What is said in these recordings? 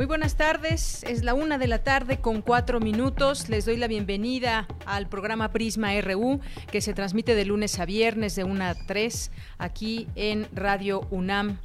Muy buenas tardes, es la una de la tarde con cuatro minutos. Les doy la bienvenida al programa Prisma RU que se transmite de lunes a viernes de una a tres aquí en Radio UNAM.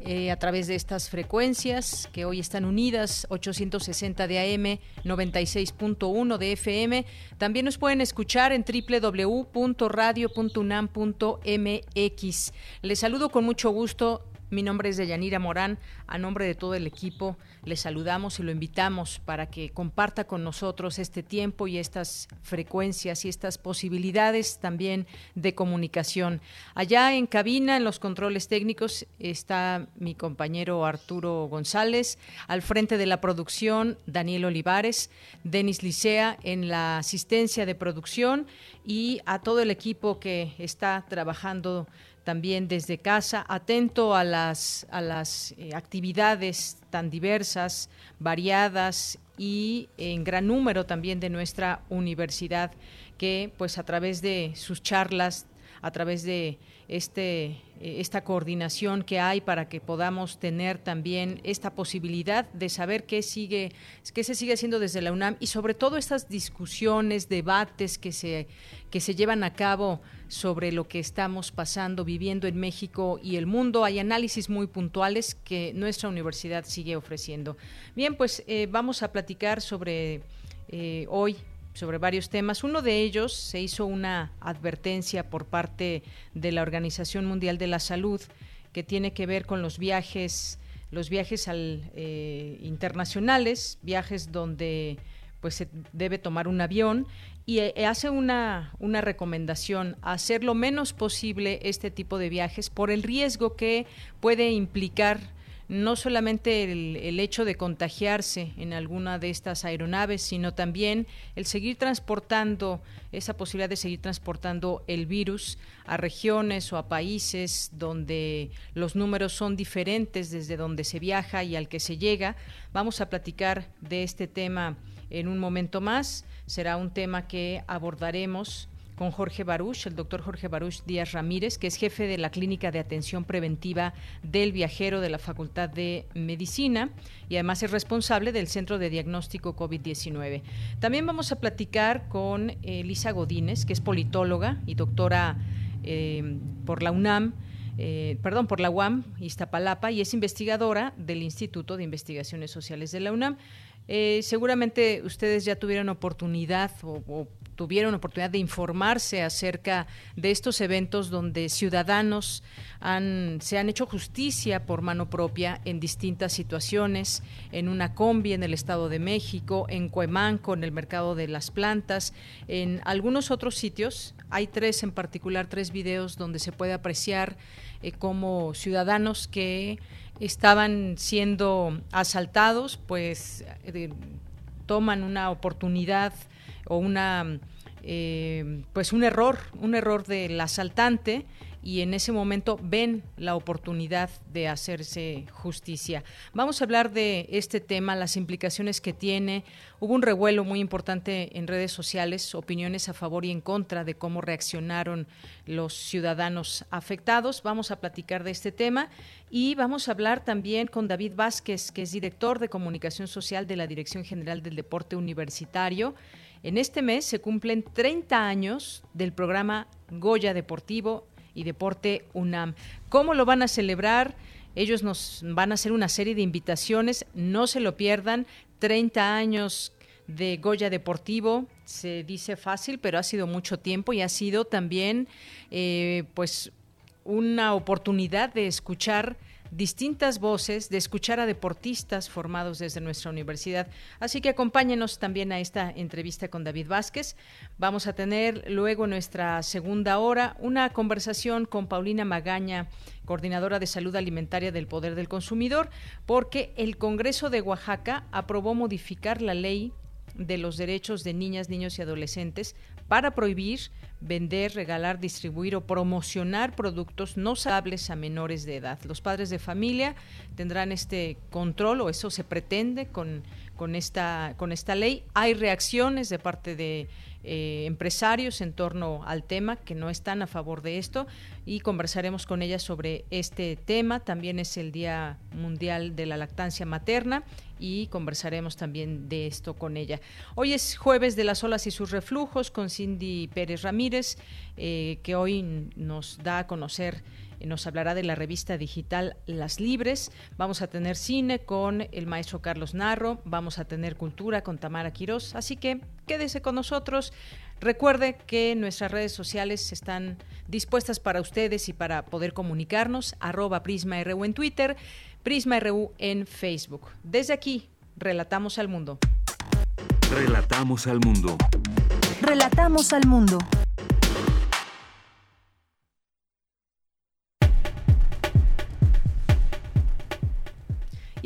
Eh, a través de estas frecuencias que hoy están unidas, 860 de AM, 96.1 de FM. También nos pueden escuchar en www.radio.unam.mx. Les saludo con mucho gusto mi nombre es Deyanira Morán. A nombre de todo el equipo, le saludamos y lo invitamos para que comparta con nosotros este tiempo y estas frecuencias y estas posibilidades también de comunicación. Allá en cabina, en los controles técnicos, está mi compañero Arturo González. Al frente de la producción, Daniel Olivares, Denis Licea en la asistencia de producción y a todo el equipo que está trabajando también desde casa, atento a las, a las eh, actividades tan diversas, variadas y en gran número también de nuestra universidad, que pues a través de sus charlas, a través de este, eh, esta coordinación que hay para que podamos tener también esta posibilidad de saber qué sigue, qué se sigue haciendo desde la UNAM y sobre todo estas discusiones, debates que se, que se llevan a cabo sobre lo que estamos pasando, viviendo en México y el mundo. Hay análisis muy puntuales que nuestra universidad sigue ofreciendo. Bien, pues eh, vamos a platicar sobre eh, hoy sobre varios temas. Uno de ellos se hizo una advertencia por parte de la Organización Mundial de la Salud que tiene que ver con los viajes, los viajes al, eh, internacionales, viajes donde pues se debe tomar un avión y eh, hace una, una recomendación hacer lo menos posible este tipo de viajes por el riesgo que puede implicar no solamente el, hecho de contagiarse en alguna de estas aeronaves, sino también el seguir transportando, esa posibilidad de seguir transportando el virus a regiones o a países donde los números son diferentes desde donde se viaja y al que se llega. Vamos a platicar de este tema en un momento más. Será un tema que abordaremos con Jorge Baruch, el doctor Jorge Baruch Díaz Ramírez, que es jefe de la Clínica de Atención Preventiva del Viajero de la Facultad de Medicina y además es responsable del Centro de Diagnóstico COVID-19. También vamos a platicar con Elisa Godínez, que es politóloga y doctora eh, por la UNAM. Eh, perdón, por la UAM, Iztapalapa, y es investigadora del Instituto de Investigaciones Sociales de la UNAM. Eh, seguramente ustedes ya tuvieron oportunidad o, tuvieron oportunidad de informarse acerca de estos eventos donde ciudadanos han, se han hecho justicia por mano propia en distintas situaciones, en una combi en el Estado de México, en Cuemanco, en el mercado de las plantas, en algunos otros sitios. Hay tres en particular, tres videos donde se puede apreciar eh, como ciudadanos que estaban siendo asaltados, pues eh, toman una oportunidad o una eh, pues un error, un error del asaltante y en ese momento ven la oportunidad de hacerse justicia. Vamos a hablar de este tema, las implicaciones que tiene. Hubo un revuelo muy importante en redes sociales, opiniones a favor y en contra de cómo reaccionaron los ciudadanos afectados. Vamos a platicar de este tema y vamos a hablar también con David Vázquez, que es director de comunicación social de la Dirección General del Deporte Universitario. En este mes se cumplen 30 años del programa Goya Deportivo y Deporte UNAM. ¿Cómo lo van a celebrar? Ellos nos van a hacer una serie de invitaciones, no se lo pierdan. 30 años de Goya Deportivo, se dice fácil, pero ha sido mucho tiempo y ha sido también, eh, pues, una oportunidad de escuchar distintas voces, de escuchar a deportistas formados desde nuestra universidad. Así que acompáñenos también a esta entrevista con David Vázquez. Vamos a tener luego nuestra segunda hora una conversación con Paulina Magaña coordinadora de salud alimentaria del Poder del Consumidor, porque el Congreso de Oaxaca aprobó modificar la ley de los derechos de niñas, niños y adolescentes para prohibir vender, regalar, distribuir o promocionar productos no saludables a menores de edad. Los padres de familia tendrán este control o eso se pretende con, con, esta, con esta ley. Hay reacciones de parte de eh, empresarios en torno al tema que no están a favor de esto y conversaremos con ellas sobre este tema. También es el Día Mundial de la Lactancia Materna y conversaremos también de esto con ella. Hoy es jueves de las olas y sus reflujos con Cindy Pérez Ramírez, eh, que hoy nos da a conocer nos hablará de la revista digital Las Libres. Vamos a tener cine con el maestro Carlos Narro, vamos a tener cultura con Tamara Quirós, así que quédese con nosotros. Recuerde que nuestras redes sociales están dispuestas para ustedes y para poder comunicarnos, arroba Prisma RU en Twitter, Prisma RU en Facebook. Desde aquí, relatamos al mundo. Relatamos al mundo. Relatamos al mundo.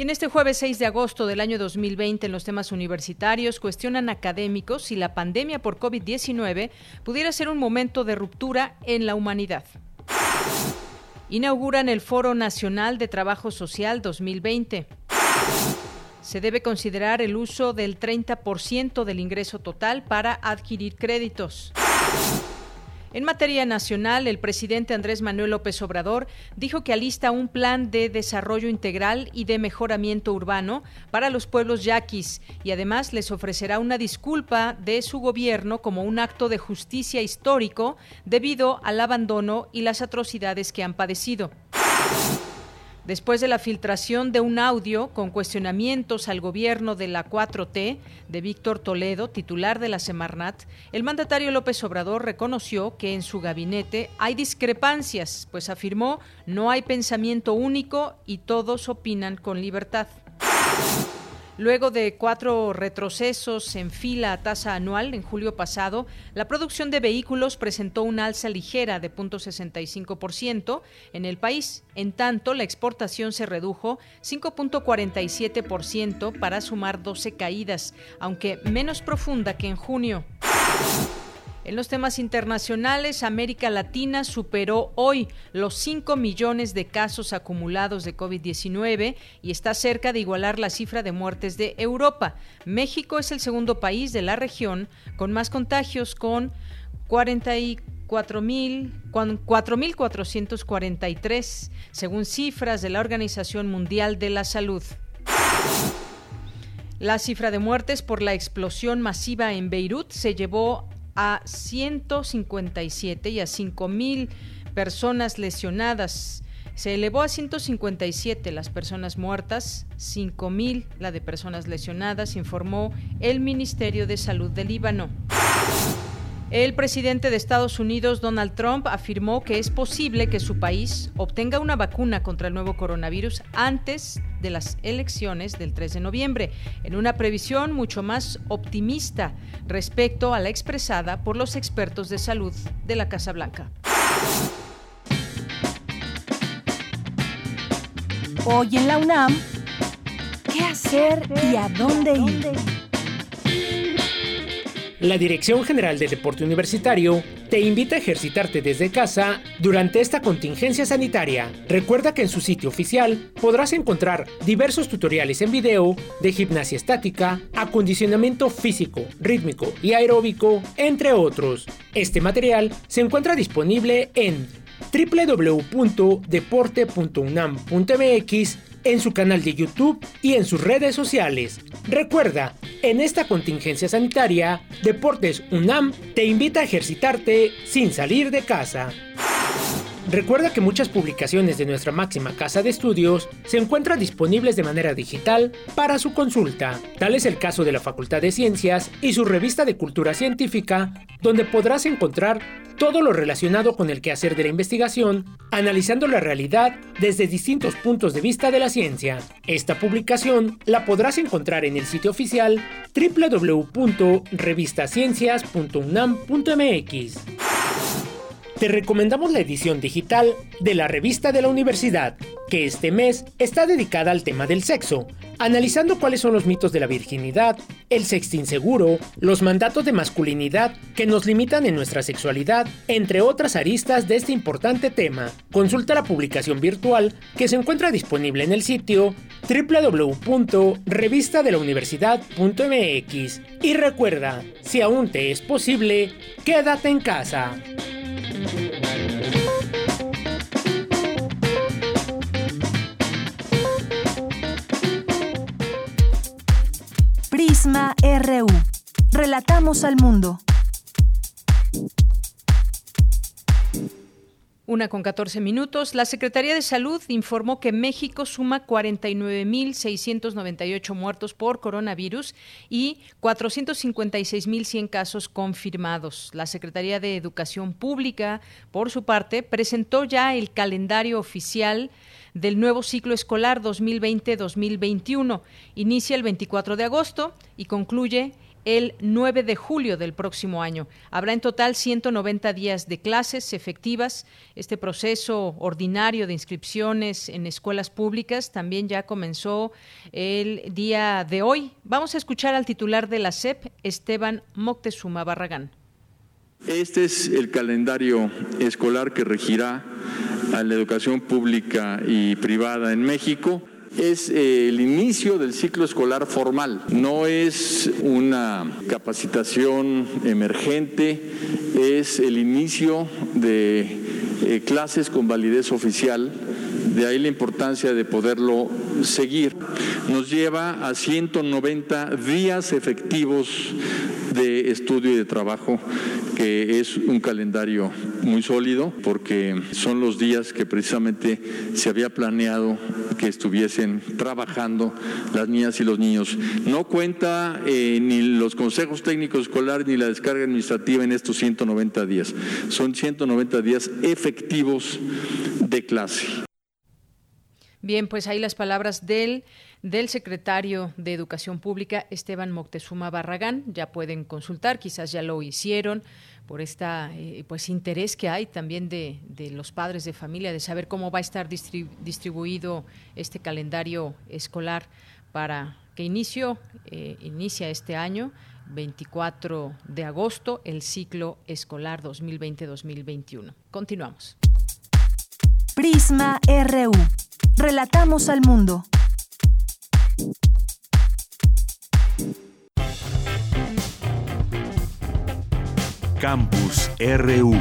Y en este jueves 6 de agosto del año 2020, en los temas universitarios, cuestionan académicos si la pandemia por COVID-19 pudiera ser un momento de ruptura en la humanidad. Inauguran el Foro Nacional de Trabajo Social 2020. Se debe considerar el uso del 30% del ingreso total para adquirir créditos. En materia nacional, el presidente Andrés Manuel López Obrador dijo que alista un plan de desarrollo integral y de mejoramiento urbano para los pueblos yaquis y además les ofrecerá una disculpa de su gobierno como un acto de justicia histórico debido al abandono y las atrocidades que han padecido. Después de la filtración de un audio con cuestionamientos al gobierno de la 4T de Víctor Toledo, titular de la Semarnat, el mandatario López Obrador reconoció que en su gabinete hay discrepancias, pues afirmó no hay pensamiento único y todos opinan con libertad. Luego de cuatro retrocesos en fila a tasa anual en julio pasado, la producción de vehículos presentó una alza ligera de 0.65% en el país. En tanto, la exportación se redujo 5.47% para sumar 12 caídas, aunque menos profunda que en junio. En los temas internacionales, América Latina superó hoy los 5 millones de casos acumulados de COVID-19 y está cerca de igualar la cifra de muertes de Europa. México es el segundo país de la región con más contagios con 4.443, según cifras de la Organización Mundial de la Salud. La cifra de muertes por la explosión masiva en Beirut se llevó a 157 y a 5.000 personas lesionadas. Se elevó a 157 las personas muertas, 5.000 la de personas lesionadas, informó el Ministerio de Salud del Líbano. El presidente de Estados Unidos, Donald Trump, afirmó que es posible que su país obtenga una vacuna contra el nuevo coronavirus antes de las elecciones del 3 de noviembre, en una previsión mucho más optimista respecto a la expresada por los expertos de salud de la Casa Blanca. Hoy en la UNAM, ¿qué hacer y a dónde ir? La Dirección General del Deporte Universitario te invita a ejercitarte desde casa durante esta contingencia sanitaria. Recuerda que en su sitio oficial podrás encontrar diversos tutoriales en video de gimnasia estática, acondicionamiento físico, rítmico y aeróbico, entre otros. Este material se encuentra disponible en www.deporte.unam.mx en su canal de YouTube y en sus redes sociales. Recuerda, en esta contingencia sanitaria, Deportes UNAM te invita a ejercitarte sin salir de casa. Recuerda que muchas publicaciones de nuestra máxima casa de estudios se encuentran disponibles de manera digital para su consulta. Tal es el caso de la Facultad de Ciencias y su revista de Cultura Científica, donde podrás encontrar todo lo relacionado con el quehacer de la investigación, analizando la realidad desde distintos puntos de vista de la ciencia. Esta publicación la podrás encontrar en el sitio oficial www.revistaciencias.unam.mx. Te recomendamos la edición digital de la revista de la universidad, que este mes está dedicada al tema del sexo, analizando cuáles son los mitos de la virginidad, el sexo inseguro, los mandatos de masculinidad que nos limitan en nuestra sexualidad, entre otras aristas de este importante tema. Consulta la publicación virtual que se encuentra disponible en el sitio www.revistadelauniversidad.mx y recuerda, si aún te es posible, quédate en casa. Prisma RU. Relatamos al mundo. Una con 14 minutos. La Secretaría de Salud informó que México suma 49.698 muertos por coronavirus y 456.100 casos confirmados. La Secretaría de Educación Pública, por su parte, presentó ya el calendario oficial del nuevo ciclo escolar 2020-2021. Inicia el 24 de agosto y concluye el 9 de julio del próximo año. Habrá en total 190 días de clases efectivas. Este proceso ordinario de inscripciones en escuelas públicas también ya comenzó el día de hoy. Vamos a escuchar al titular de la SEP, Esteban Moctezuma Barragán. Este es el calendario escolar que regirá a la educación pública y privada en México es eh, el inicio del ciclo escolar formal, no es una capacitación emergente, es el inicio de eh, clases con validez oficial, de ahí la importancia de poderlo seguir. Nos lleva a 190 días efectivos de estudio y de trabajo que es un calendario muy sólido porque son los días que precisamente se había planeado que estuviesen trabajando las niñas y los niños. No cuenta eh, ni los consejos técnicos escolares ni la descarga administrativa en estos 190 días. Son 190 días efectivos de clase. Bien, pues ahí las palabras del, del secretario de Educación Pública, Esteban Moctezuma Barragán. Ya pueden consultar, quizás ya lo hicieron por este pues interés que hay también de, los padres de familia de saber cómo va a estar distribuido este calendario escolar para que inicio eh, inicia este año 24 de agosto el ciclo escolar 2020-2021. Continuamos. Prisma RU. Relatamos al mundo. Campus RU.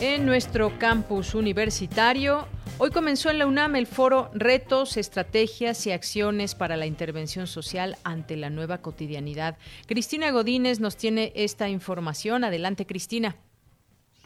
En nuestro campus universitario, hoy comenzó en la UNAM el foro Retos, Estrategias y Acciones para la Intervención Social ante la Nueva Cotidianidad. Cristina Godínez nos tiene esta información. Adelante, Cristina.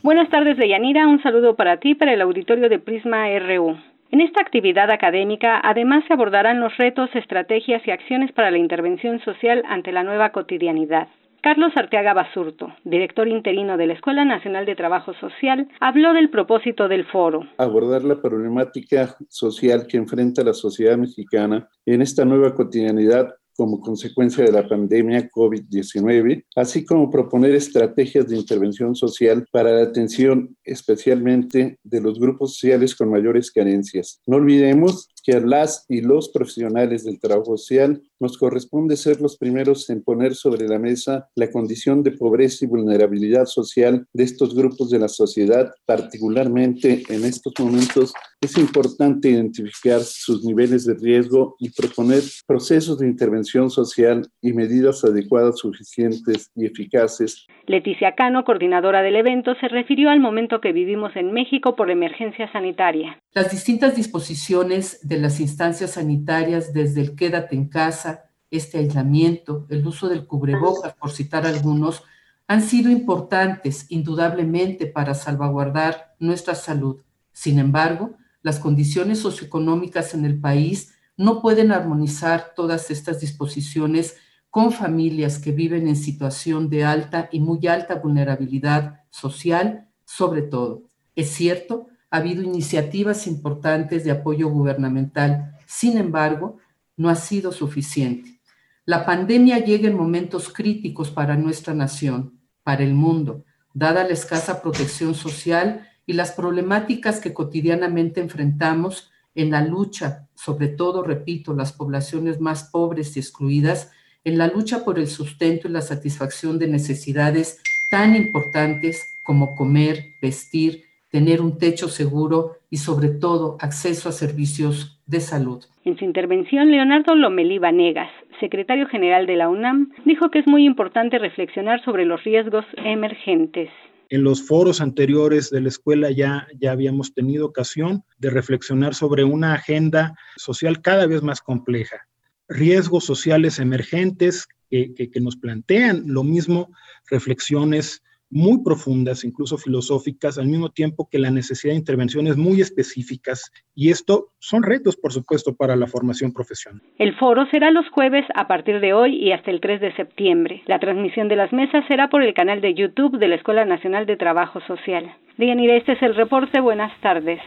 Buenas tardes, Deyanira. Un saludo para ti, para el auditorio de Prisma RU. En esta actividad académica, además, se abordarán los retos, estrategias y acciones para la intervención social ante la nueva cotidianidad. Carlos Arteaga Basurto, director interino de la Escuela Nacional de Trabajo Social, habló del propósito del foro. Abordar la problemática social que enfrenta la sociedad mexicana en esta nueva cotidianidad como consecuencia de la pandemia COVID-19, así como proponer estrategias de intervención social para la atención especialmente de los grupos sociales con mayores carencias. No olvidemos que a las y los profesionales del trabajo social nos corresponde ser los primeros en poner sobre la mesa la condición de pobreza y vulnerabilidad social de estos grupos de la sociedad, particularmente en estos momentos es importante identificar sus niveles de riesgo y proponer procesos de intervención social y medidas adecuadas, suficientes y eficaces. Leticia Cano, coordinadora del evento, se refirió al momento que vivimos en México por emergencia sanitaria. Las distintas disposiciones de las instancias sanitarias, desde el quédate en casa, este aislamiento, el uso del cubrebocas, por citar algunos, han sido importantes indudablemente para salvaguardar nuestra salud. Sin embargo, las condiciones socioeconómicas en el país no pueden armonizar todas estas disposiciones con familias que viven en situación de alta y muy alta vulnerabilidad social, sobre todo. Es cierto, ha habido iniciativas importantes de apoyo gubernamental, sin embargo, no ha sido suficiente. La pandemia llega en momentos críticos para nuestra nación, para el mundo, dada la escasa protección social y las problemáticas que cotidianamente enfrentamos en la lucha, sobre todo, repito, las poblaciones más pobres y excluidas, en la lucha por el sustento y la satisfacción de necesidades tan importantes como comer, vestir, tener un techo seguro y sobre todo acceso a servicios de salud. En su intervención, Leonardo Lomelí Vanegas, secretario general de la UNAM, dijo que es muy importante reflexionar sobre los riesgos emergentes. En los foros anteriores de la escuela ya, ya habíamos tenido ocasión de reflexionar sobre una agenda social cada vez más compleja. Riesgos sociales emergentes que, que nos plantean lo mismo, reflexiones muy profundas, incluso filosóficas, al mismo tiempo que la necesidad de intervenciones muy específicas. Y esto son retos, por supuesto, para la formación profesional. El foro será los jueves a partir de hoy y hasta el 3 de septiembre. La transmisión de las mesas será por el canal de YouTube de la Escuela Nacional de Trabajo Social. Bien, este es el reporte. Buenas tardes.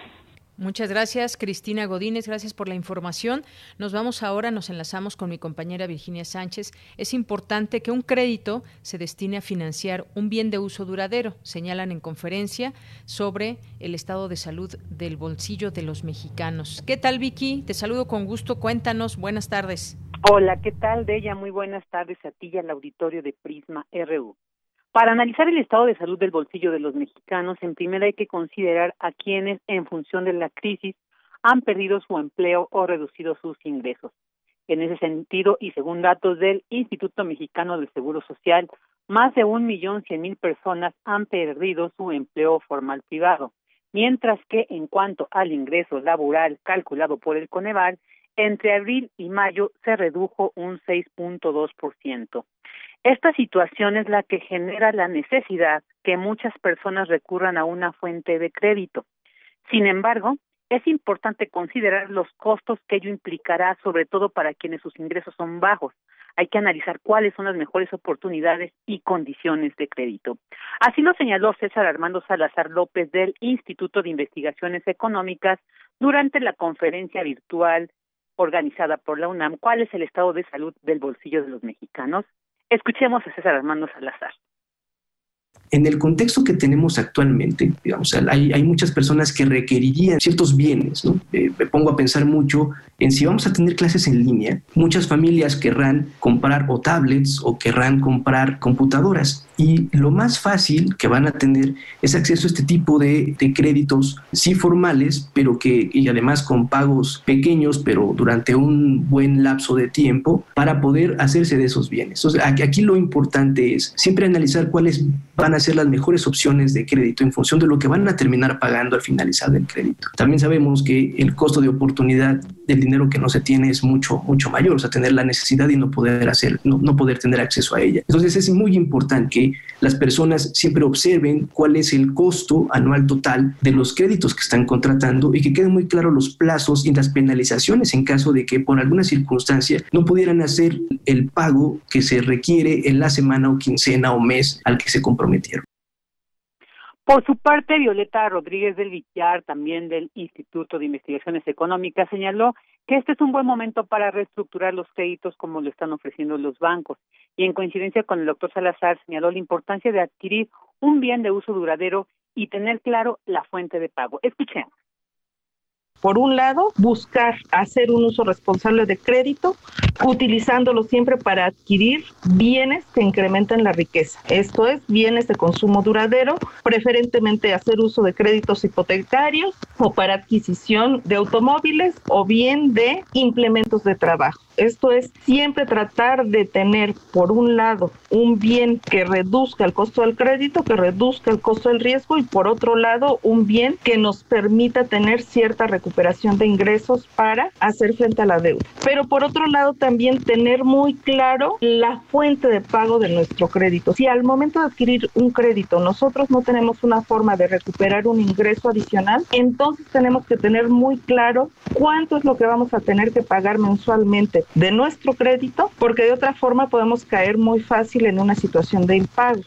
Muchas gracias, Cristina Godínez. Gracias por la información. Nos vamos ahora, nos enlazamos con mi compañera Virginia Sánchez. Es importante que un crédito se destine a financiar un bien de uso duradero, señalan en conferencia sobre el estado de salud del bolsillo de los mexicanos. ¿Qué tal, Vicky? Te saludo con gusto. Cuéntanos. Buenas tardes. Hola, ¿qué tal, Deya? Muy buenas tardes a ti y al auditorio de Prisma RU. Para analizar el estado de salud del bolsillo de los mexicanos, en primera hay que considerar a quienes, en función de la crisis, han perdido su empleo o reducido sus ingresos. En ese sentido, y según datos del Instituto Mexicano del Seguro Social, más de un millón cien mil personas han perdido su empleo formal privado, mientras que en cuanto al ingreso laboral calculado por el Coneval, entre abril y mayo se redujo un 6.2%. Esta situación es la que genera la necesidad que muchas personas recurran a una fuente de crédito. Sin embargo, es importante considerar los costos que ello implicará, sobre todo para quienes sus ingresos son bajos. Hay que analizar cuáles son las mejores oportunidades y condiciones de crédito. Así lo señaló César Armando Salazar López del Instituto de Investigaciones Económicas durante la conferencia virtual organizada por la UNAM. ¿Cuál es el estado de salud del bolsillo de los mexicanos? Escuchemos a César Armando Salazar. En el contexto que tenemos actualmente, digamos, hay, hay muchas personas que requerirían ciertos bienes. ¿no? Eh, me pongo a pensar mucho en si vamos a tener clases en línea. Muchas familias querrán comprar o tablets o querrán comprar computadoras. Y lo más fácil que van a tener es acceso a este tipo de, de créditos, sí formales, pero que y además con pagos pequeños, pero durante un buen lapso de tiempo, para poder hacerse de esos bienes. Aquí, aquí lo importante es siempre analizar cuáles van a ser las mejores opciones de crédito en función de lo que van a terminar pagando al finalizar el crédito. También sabemos que el costo de oportunidad del dinero que no se tiene es mucho, mucho mayor, o sea, tener la necesidad y no poder hacer, no, no poder tener acceso a ella. Entonces es muy importante que las personas siempre observen cuál es el costo anual total de los créditos que están contratando y que queden muy claros los plazos y las penalizaciones en caso de que por alguna circunstancia no pudieran hacer el pago que se requiere en la semana o quincena o mes al que se comprometieron. Por su parte, Violeta Rodríguez del Villar, también del Instituto de Investigaciones Económicas, señaló que este es un buen momento para reestructurar los créditos como lo están ofreciendo los bancos. Y en coincidencia con el doctor Salazar, señaló la importancia de adquirir un bien de uso duradero y tener claro la fuente de pago. Escuchemos. Por un lado, buscar hacer un uso responsable de crédito, utilizándolo siempre para adquirir bienes que incrementen la riqueza. Esto es, bienes de consumo duradero, preferentemente hacer uso de créditos hipotecarios o para adquisición de automóviles o bien de implementos de trabajo. Esto es siempre tratar de tener, por un lado, un bien que reduzca el costo del crédito, que reduzca el costo del riesgo y por otro lado, un bien que nos permita tener cierta recuperación recuperación de ingresos para hacer frente a la deuda. Pero por otro lado, también tener muy claro la fuente de pago de nuestro crédito. Si al momento de adquirir un crédito nosotros no tenemos una forma de recuperar un ingreso adicional, entonces tenemos que tener muy claro cuánto es lo que vamos a tener que pagar mensualmente de nuestro crédito, porque de otra forma podemos caer muy fácil en una situación de impago.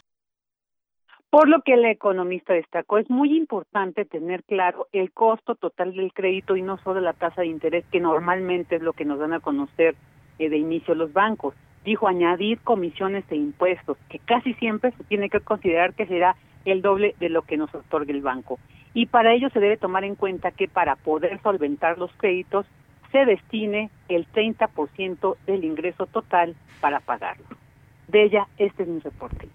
Por lo que el economista destacó, es muy importante tener claro el costo total del crédito y no solo la tasa de interés, que normalmente es lo que nos dan a conocer eh, de inicio los bancos. Dijo añadir comisiones e impuestos, que casi siempre se tiene que considerar que será el doble de lo que nos otorga el banco. Y para ello se debe tomar en cuenta que para poder solventar los créditos se destine el 30% del ingreso total para pagarlo. De ella, este es mi reporte.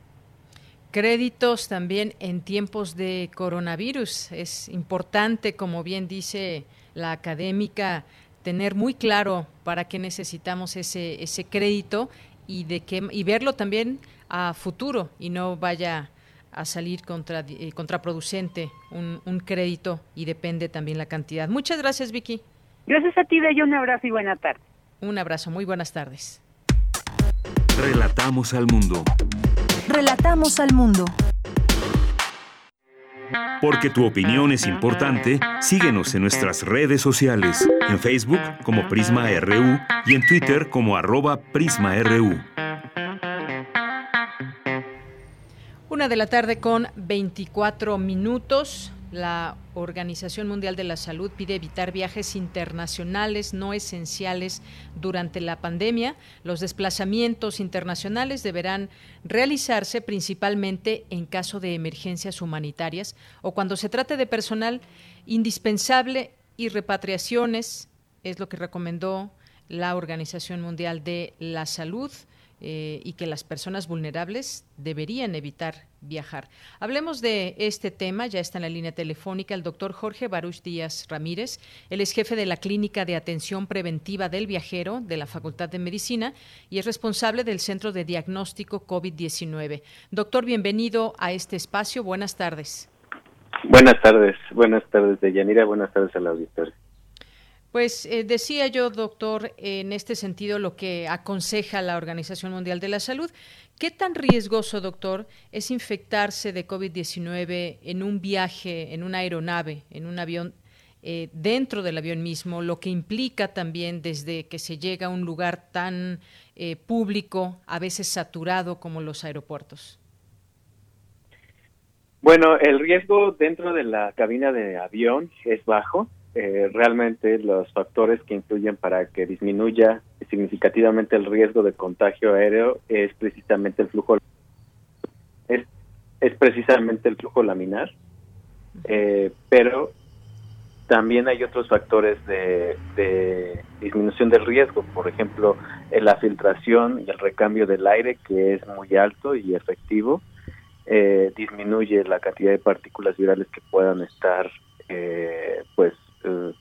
Créditos también en tiempos de coronavirus. Es importante, como bien dice la académica, tener muy claro para qué necesitamos ese, ese crédito y, de qué, y verlo también a futuro y no vaya a salir contra, eh, contraproducente un, un, crédito y depende también la cantidad. Muchas gracias, Vicky. Gracias a ti, Bello. Un abrazo y buena tarde. Un abrazo. Muy buenas tardes. Relatamos al mundo. Relatamos al mundo. Porque tu opinión es importante, síguenos en nuestras redes sociales, en Facebook como Prisma RU y en Twitter como arroba PrismaRU. Una de la tarde con 24 minutos. La Organización Mundial de la Salud pide evitar viajes internacionales no esenciales durante la pandemia. Los desplazamientos internacionales deberán realizarse principalmente en caso de emergencias humanitarias o cuando se trate de personal indispensable y repatriaciones, es lo que recomendó la Organización Mundial de la Salud. Eh, y que las personas vulnerables deberían evitar viajar. Hablemos de este tema, ya está en la línea telefónica el doctor Jorge Baruch Díaz Ramírez, él es jefe de la Clínica de Atención Preventiva del Viajero de la Facultad de Medicina y es responsable del Centro de Diagnóstico COVID-19. Doctor, bienvenido a este espacio, buenas tardes. Buenas tardes, buenas tardes de Yanira, buenas tardes a la auditorio. Pues eh, decía yo, doctor, en este sentido lo que aconseja la Organización Mundial de la Salud. ¿Qué tan riesgoso, doctor, es infectarse de COVID-19 en un viaje, en una aeronave, en un avión, eh, dentro del avión mismo, lo que implica también desde que se llega a un lugar tan eh, público, a veces saturado como los aeropuertos? Bueno, el riesgo dentro de la cabina de avión es bajo eh, realmente los factores que influyen para que disminuya significativamente el riesgo de contagio aéreo es precisamente el flujo es, es precisamente el flujo laminar. Eh, pero también hay otros factores de, de, disminución del riesgo por ejemplo la filtración y el recambio del aire que es muy alto y efectivo eh, disminuye la cantidad de partículas virales que puedan estar eh, pues eh,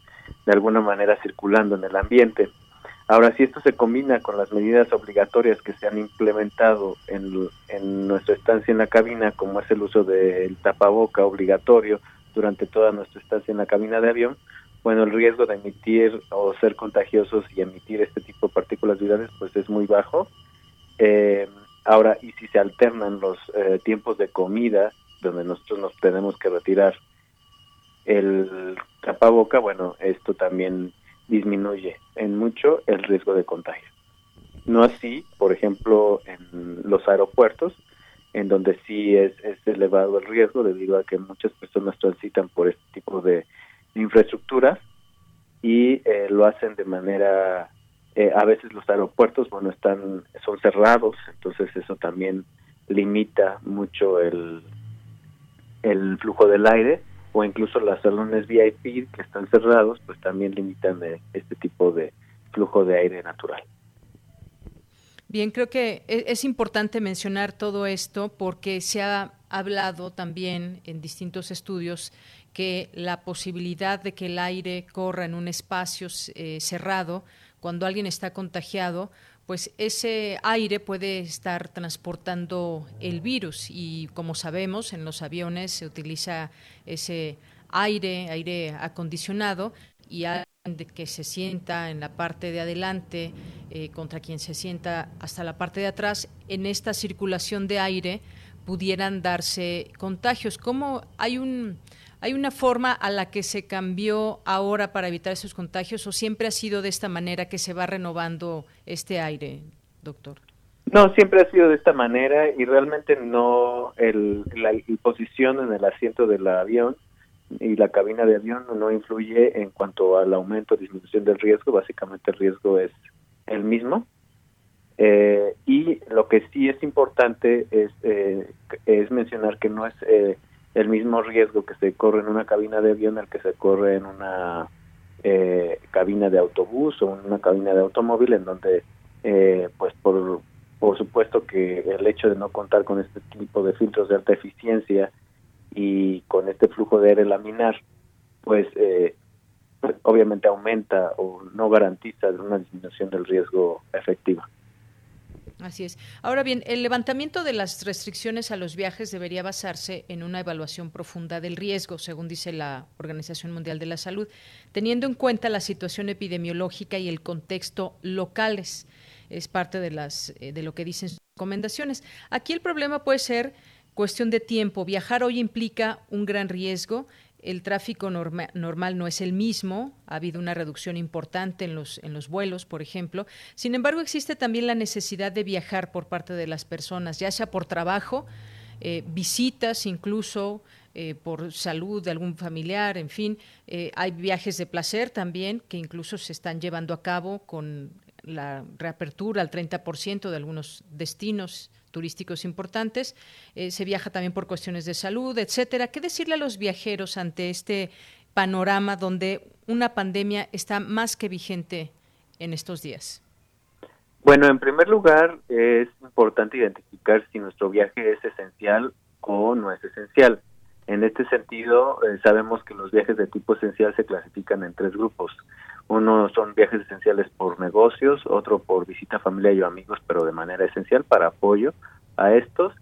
de alguna manera circulando en el ambiente. Ahora, si esto se combina con las medidas obligatorias que se han implementado en, en nuestra estancia en la cabina, como es el uso del tapaboca obligatorio durante toda nuestra estancia en la cabina de avión, bueno, el riesgo de emitir o ser contagiosos y emitir este tipo de partículas virales, pues es muy bajo. Eh, ahora, y si se alternan los eh, tiempos de comida, donde nosotros nos tenemos que retirar el tapaboca, bueno, esto también disminuye en mucho el riesgo de contagio. No así, por ejemplo, en los aeropuertos, en donde sí es, elevado el riesgo debido a que muchas personas transitan por este tipo de infraestructuras y eh, lo hacen de manera eh, a veces los aeropuertos bueno están son cerrados entonces eso también limita mucho el el flujo del aire o incluso los salones VIP que están cerrados, pues también limitan este tipo de flujo de aire natural. Bien, creo que e, es importante mencionar todo esto porque se ha hablado también en distintos estudios que la posibilidad de que el aire corra en un espacio eh, cerrado cuando alguien está contagiado pues ese aire puede estar transportando el virus y como sabemos en los aviones se utiliza ese aire, aire acondicionado y que se sienta en la parte de adelante eh, contra quien se sienta hasta la parte de atrás, en esta circulación de aire pudieran darse contagios. ¿Cómo hay un hay una forma a la que se cambió ahora para evitar esos contagios o siempre ha sido de esta manera que se va renovando este aire, doctor? No, siempre ha sido de esta manera y realmente no el, la posición en el asiento del avión y la cabina de avión no influye en cuanto al aumento o disminución del riesgo, básicamente el riesgo es el mismo. Eh, y lo que sí es importante es, eh, es mencionar que no es eh, el mismo riesgo que se corre en una cabina de avión el que se corre en una cabina de autobús o en una cabina de automóvil en donde pues por, por supuesto que el hecho de no contar con este tipo de filtros de alta eficiencia y con este flujo de aire laminar, pues, eh, obviamente aumenta o no garantiza una disminución del riesgo efectiva. Así es. Ahora bien, el levantamiento de las restricciones a los viajes debería basarse en una evaluación profunda del riesgo, según dice la Organización Mundial de la Salud, teniendo en cuenta la situación epidemiológica y el contexto locales. Es parte de las eh, de lo que dicen sus recomendaciones. Aquí el problema puede ser Cuestión de tiempo. Viajar hoy implica un gran riesgo. El tráfico normal no es el mismo. Ha habido una reducción importante en los, en los vuelos, por ejemplo. Sin embargo, existe también la necesidad de viajar por parte de las personas, ya sea por trabajo, eh, visitas incluso, eh, por salud de algún familiar, en fin. Eh, hay viajes de placer también que incluso se están llevando a cabo con la reapertura al 30% de algunos destinos turísticos importantes, eh, se viaja también por cuestiones de salud, etcétera. ¿Qué decirle a los viajeros ante este panorama donde una pandemia está más que vigente en estos días? Bueno, en primer lugar es importante identificar si nuestro viaje es esencial o no es esencial. En este sentido, eh, sabemos que los viajes de tipo esencial se clasifican en tres grupos. Uno son viajes esenciales por negocios, otro por visita familiar y amigos, pero de manera esencial para apoyo a estos.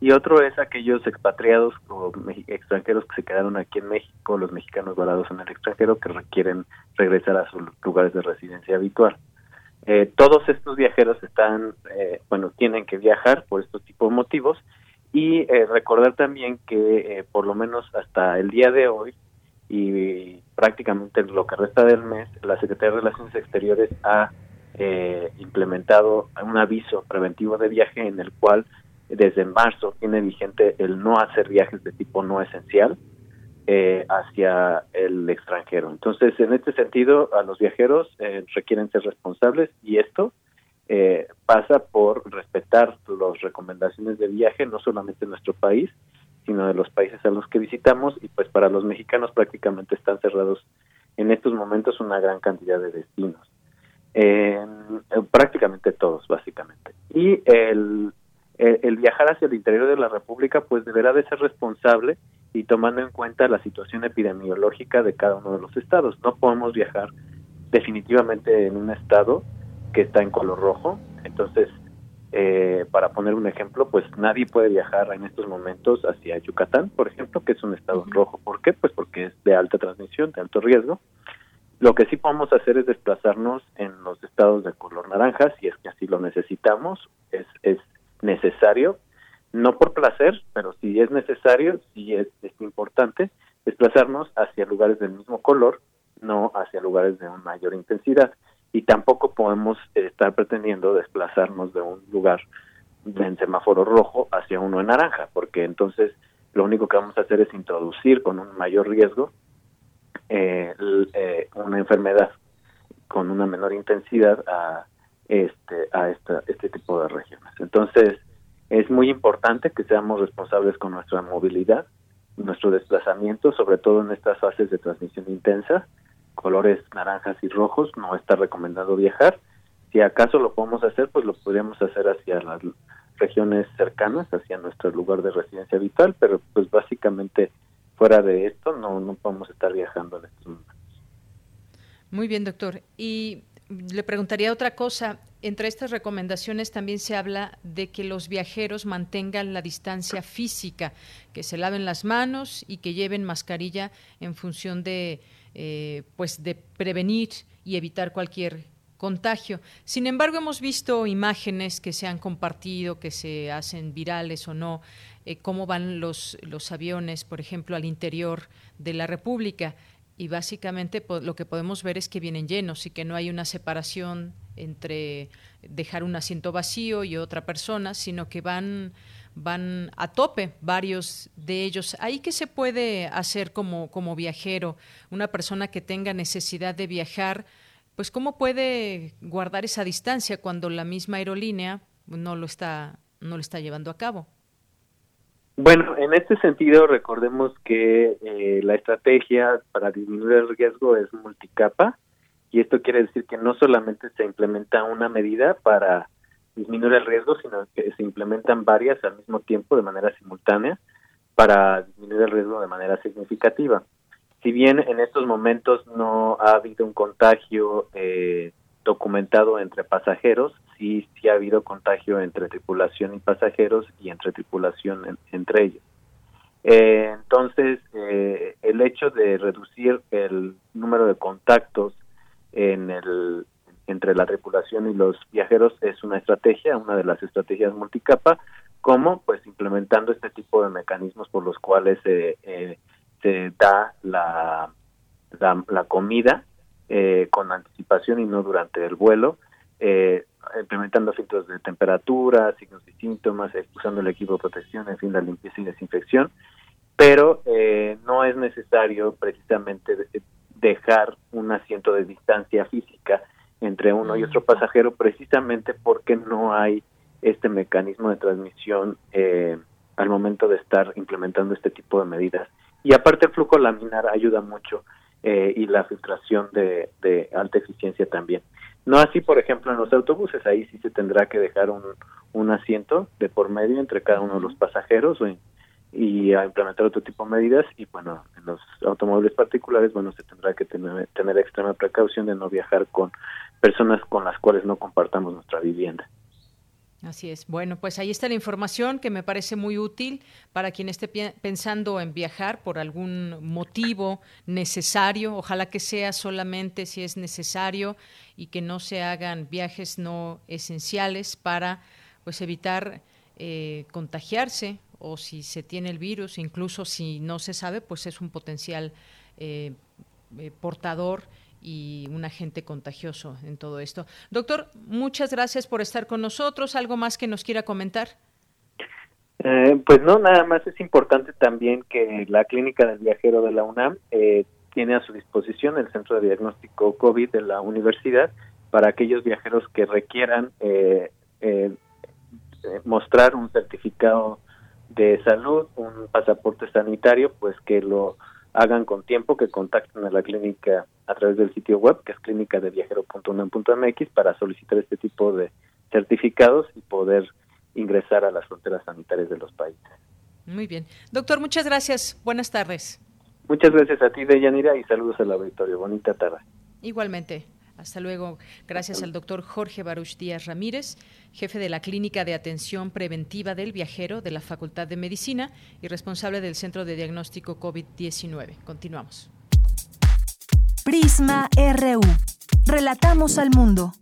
Y otro es aquellos expatriados o extranjeros que se quedaron aquí en México, los mexicanos varados en el extranjero que requieren regresar a sus lugares de residencia habitual. Eh, todos estos viajeros están, eh, bueno, tienen que viajar por estos tipos de motivos y eh, recordar también que por lo menos hasta el día de hoy y prácticamente lo que resta del mes, la Secretaría de Relaciones Exteriores ha eh, implementado un aviso preventivo de viaje en el cual desde marzo tiene vigente el no hacer viajes de tipo no esencial eh, hacia el extranjero. Entonces, en este sentido, a los viajeros eh, requieren ser responsables y esto pasa por respetar las recomendaciones de viaje, no solamente en nuestro país, sino de los países a los que visitamos y pues para los mexicanos prácticamente están cerrados en estos momentos una gran cantidad de destinos. prácticamente todos, básicamente. Y el, el, viajar hacia el interior de la República pues deberá de ser responsable y tomando en cuenta la situación epidemiológica de cada uno de los estados. No podemos viajar definitivamente en un estado que está en color rojo, entonces eh, para poner un ejemplo, pues nadie puede viajar en estos momentos hacia Yucatán, por ejemplo, que es un estado en rojo. ¿Por qué? Pues porque es de alta transmisión, de alto riesgo. Lo que sí podemos hacer es desplazarnos en los estados de color naranja, si es que así lo necesitamos, es, es necesario, no por placer, pero si es necesario, si es, es importante, desplazarnos hacia lugares del mismo color, no hacia lugares de mayor intensidad y tampoco podemos estar pretendiendo desplazarnos de un lugar en semáforo rojo hacia uno en naranja, porque entonces lo único que vamos a hacer es introducir con un mayor riesgo eh, eh, una enfermedad con una menor intensidad a este a esta, este tipo de regiones. Entonces es muy importante que seamos responsables con nuestra movilidad, nuestro desplazamiento, sobre todo en estas fases de transmisión intensa, colores naranjas y rojos, no está recomendado viajar. Si acaso lo podemos hacer, pues lo podríamos hacer hacia las regiones cercanas, hacia nuestro lugar de residencia habitual, pero pues básicamente fuera de esto no, no podemos estar viajando en estos momentos. Muy bien, doctor. Y le preguntaría otra cosa. Entre estas recomendaciones también se habla de que los viajeros mantengan la distancia física, que se laven las manos y que lleven mascarilla en función de pues de prevenir y evitar cualquier contagio. Sin embargo, hemos visto imágenes que se han compartido, que se hacen virales o no, eh, cómo van los, los aviones, por ejemplo, al interior de la República. Y básicamente lo que podemos ver es que vienen llenos y que no hay una separación entre dejar un asiento vacío y otra persona, sino que van van a tope varios de ellos. ¿Ahí qué se puede hacer como, como viajero? Una persona que tenga necesidad de viajar, pues cómo puede guardar esa distancia cuando la misma aerolínea no lo está no lo está llevando a cabo. Bueno, en este sentido recordemos que eh, la estrategia para disminuir el riesgo es multicapa y esto quiere decir que no solamente se implementa una medida para disminuir el riesgo, sino que se implementan varias al mismo tiempo de manera simultánea para disminuir el riesgo de manera significativa si bien en estos momentos no ha habido un contagio eh, documentado entre pasajeros, sí, sí ha habido contagio entre tripulación y pasajeros y entre tripulación entre ellos. Eh, entonces, eh, el hecho de reducir el número de contactos en el, entre la tripulación y los viajeros es una estrategia, una de las estrategias multicapa, como pues implementando este tipo de mecanismos por los cuales eh, se da la, la, comida eh, con anticipación y no durante el vuelo, eh, implementando filtros de temperatura, signos y síntomas, usando el equipo de protección, en fin, la limpieza y desinfección, pero eh, no es necesario precisamente dejar un asiento de distancia física entre uno y otro pasajero precisamente porque no hay este mecanismo de transmisión al momento de estar implementando este tipo de medidas. Y aparte el flujo laminar ayuda mucho eh, y la filtración de, alta eficiencia también. No así, por ejemplo, en los autobuses, ahí sí se tendrá que dejar un, un asiento de por medio entre cada uno de los pasajeros y a implementar otro tipo de medidas y bueno, en los automóviles particulares, bueno, se tendrá que tener, tener extrema precaución de no viajar con personas con las cuales no compartamos nuestra vivienda. Así es. Bueno, pues ahí está la información que me parece muy útil para quien esté pensando en viajar por algún motivo necesario. Ojalá que sea solamente si es necesario y que no se hagan viajes no esenciales para pues evitar eh, contagiarse o si se tiene el virus, incluso si no se sabe, pues es un potencial eh, eh, portador y un agente contagioso en todo esto. Doctor, muchas gracias por estar con nosotros. ¿Algo más que nos quiera comentar? Eh, pues no, nada más es importante también que la clínica del viajero de la UNAM eh, tiene a su disposición el centro de diagnóstico COVID de la universidad para aquellos viajeros que requieran eh, mostrar un certificado de salud, un pasaporte sanitario, pues que lo hagan con tiempo, que contacten a la clínica a través del sitio web, que es clínicadeviajero.unam.mx, para solicitar este tipo de certificados y poder ingresar a las fronteras sanitarias de los países. Muy bien. Doctor, muchas gracias. Buenas tardes. Muchas gracias a ti, Deyanira, y saludos al auditorio. Bonita tarde. Igualmente. Hasta luego. Gracias al doctor Jorge Baruch Díaz Ramírez, jefe de la Clínica de Atención Preventiva del Viajero de la Facultad de Medicina y responsable del Centro de Diagnóstico COVID-19. Continuamos. Prisma RU. Relatamos al mundo.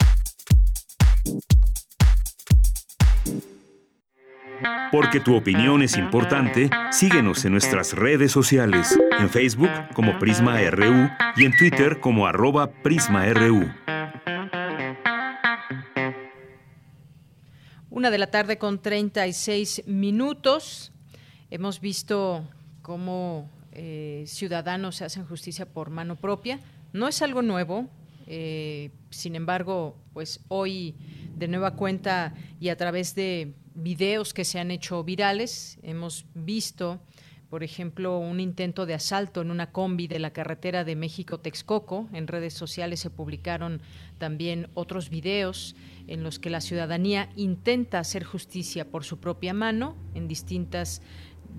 Porque tu opinión es importante, síguenos en nuestras redes sociales, en Facebook como Prisma RU y en Twitter como arroba PrismaRU. Una de la tarde con 36 minutos. Hemos visto cómo eh, ciudadanos hacen justicia por mano propia. No es algo nuevo, eh, sin embargo, pues hoy de nueva cuenta y a través de videos que se han hecho virales. Hemos visto, por ejemplo, un intento de asalto en una combi de la carretera de México-Texcoco. En redes sociales se publicaron también otros videos en los que la ciudadanía intenta hacer justicia por su propia mano en distintas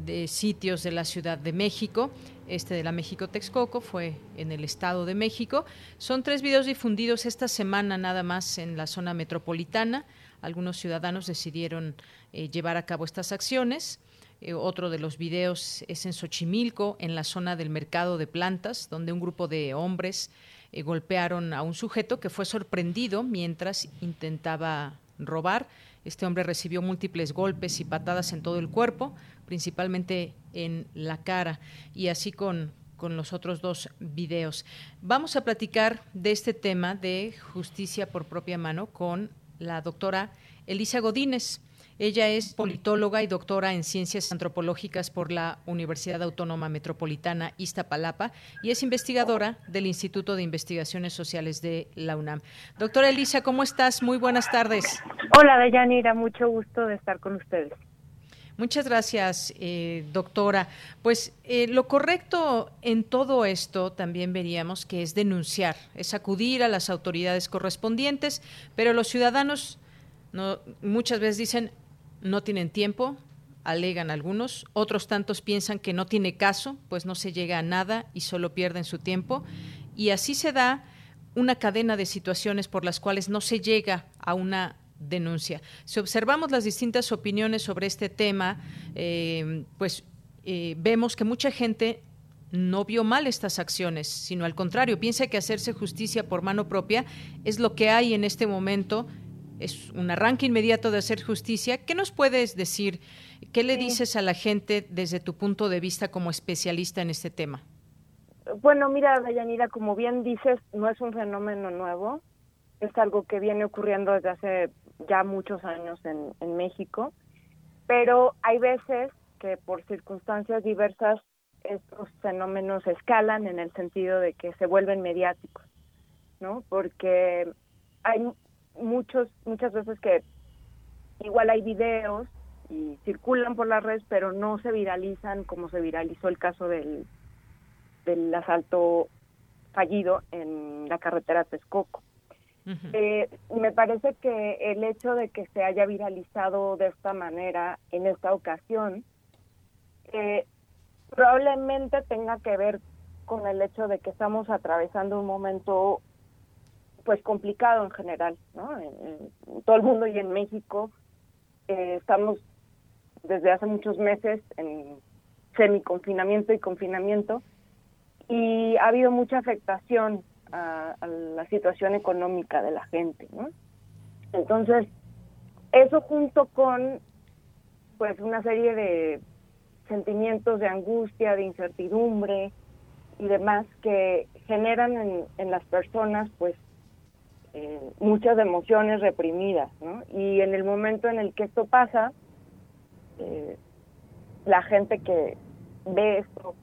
de sitios de la Ciudad de México. Este de la México Texcoco fue en el Estado de México. Son tres videos difundidos esta semana nada más en la zona metropolitana algunos ciudadanos decidieron eh, llevar a cabo estas acciones. Eh, otro de los videos es en Xochimilco, en la zona del mercado de plantas, donde un grupo de hombres eh, golpearon a un sujeto que fue sorprendido mientras intentaba robar. Este hombre recibió múltiples golpes y patadas en todo el cuerpo, principalmente en la cara, y así con, con los otros dos videos. Vamos a platicar de este tema de justicia por propia mano con la doctora Elisa Godínez. Ella es politóloga y doctora en ciencias antropológicas por la Universidad Autónoma Metropolitana Iztapalapa y es investigadora del Instituto de Investigaciones Sociales de la UNAM. Doctora Elisa, ¿cómo estás? Muy buenas tardes. Hola, Deyanira, mucho gusto de estar con ustedes. Muchas gracias, eh, doctora. Pues eh, lo correcto en todo esto también veríamos que es denunciar, es acudir a las autoridades correspondientes, pero los ciudadanos no, muchas veces dicen no tienen tiempo, alegan algunos, otros tantos piensan que no tiene caso, pues no se llega a nada y solo pierden su tiempo. Y así se da una cadena de situaciones por las cuales no se llega a una denuncia. Si observamos las distintas opiniones sobre este tema, eh, pues eh, vemos que mucha gente no vio mal estas acciones, sino al contrario, piensa que hacerse justicia por mano propia es lo que hay en este momento es un arranque inmediato de hacer justicia. ¿Qué nos puedes decir? ¿Qué le dices a la gente desde tu punto de vista como especialista en este tema? Bueno, mira, Dayanira, como bien dices, no es un fenómeno nuevo, es algo que viene ocurriendo desde hace ya muchos años en, en México, pero hay veces que por circunstancias diversas estos fenómenos escalan en el sentido de que se vuelven mediáticos, ¿no? Porque hay muchos, muchas veces que igual hay videos y circulan por las redes, pero no se viralizan como se viralizó el caso del, del asalto fallido en la carretera Texcoco. Eh, me parece que el hecho de que se haya viralizado de esta manera en esta ocasión eh, probablemente tenga que ver con el hecho de que estamos atravesando un momento pues complicado en general, ¿no? En, todo el mundo y en México eh, estamos desde hace muchos meses en semi-confinamiento y confinamiento y ha habido mucha afectación a, a, la situación económica de la gente, ¿no? Entonces, eso junto con pues una serie de sentimientos de angustia, de incertidumbre y demás que generan en, en las personas pues eh, muchas emociones reprimidas, ¿no? Y en el momento en el que esto pasa, eh, la gente que ve esto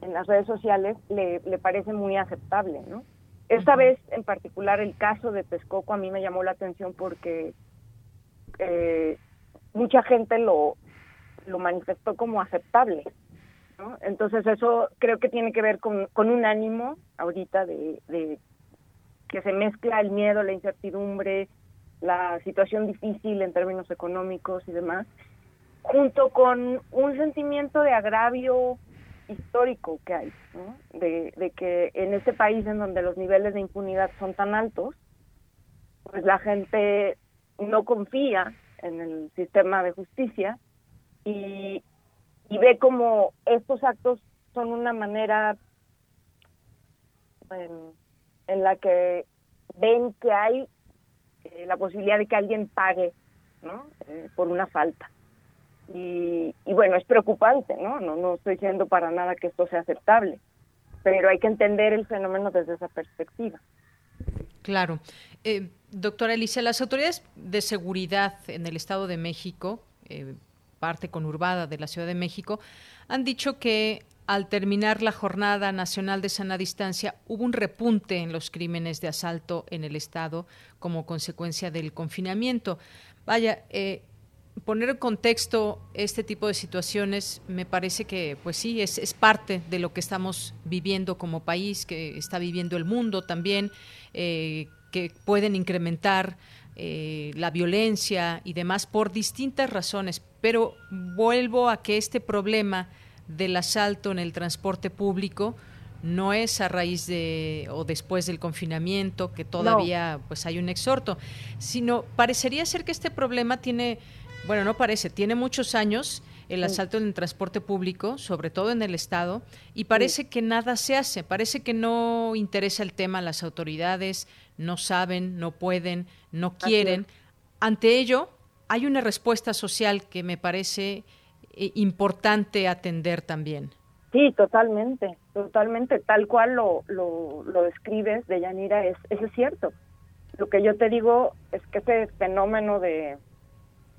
en las redes sociales le, le parece muy aceptable, ¿no? Esta vez en particular el caso de Texcoco a mí me llamó la atención porque eh, mucha gente lo, lo manifestó como aceptable, ¿no? Entonces eso creo que tiene que ver con, con un ánimo ahorita de, de que se mezcla el miedo, la incertidumbre, la situación difícil en términos económicos y demás, junto con un sentimiento de agravio histórico que hay, ¿no? de, que en este país en donde los niveles de impunidad son tan altos, pues la gente no confía en el sistema de justicia y, y ve como estos actos son una manera en la que ven que hay eh, la posibilidad de que alguien pague ¿no? Eh, por una falta. Y, y, bueno, es preocupante, ¿no? ¿no? No estoy diciendo para nada que esto sea aceptable, pero hay que entender el fenómeno desde esa perspectiva. Claro. Eh, doctora Alicia, las autoridades de seguridad en el Estado de México, eh, parte conurbada de la Ciudad de México, han dicho que al terminar la Jornada Nacional de Sana Distancia, hubo un repunte en los crímenes de asalto en el Estado como consecuencia del confinamiento. Vaya, eh, poner en contexto este tipo de situaciones me parece que, pues sí, es, es, parte de lo que estamos viviendo como país, que está viviendo el mundo también, eh, que pueden incrementar eh, la violencia y demás por distintas razones. Pero vuelvo a que este problema del asalto en el transporte público no es a raíz de o después del confinamiento que todavía no. pues hay un exhorto, sino parecería ser que este problema tiene, bueno, no parece, tiene muchos años el asalto en el transporte público, sobre todo en el Estado, y parece que nada se hace, parece que no interesa el tema a las autoridades, no saben, no pueden, no quieren. Ante ello, hay una respuesta social que me parece eh, importante atender también. Sí, totalmente, totalmente, tal cual lo, lo, lo describes de Yanira, es, eso es cierto. Lo que yo te digo es que ese fenómeno de,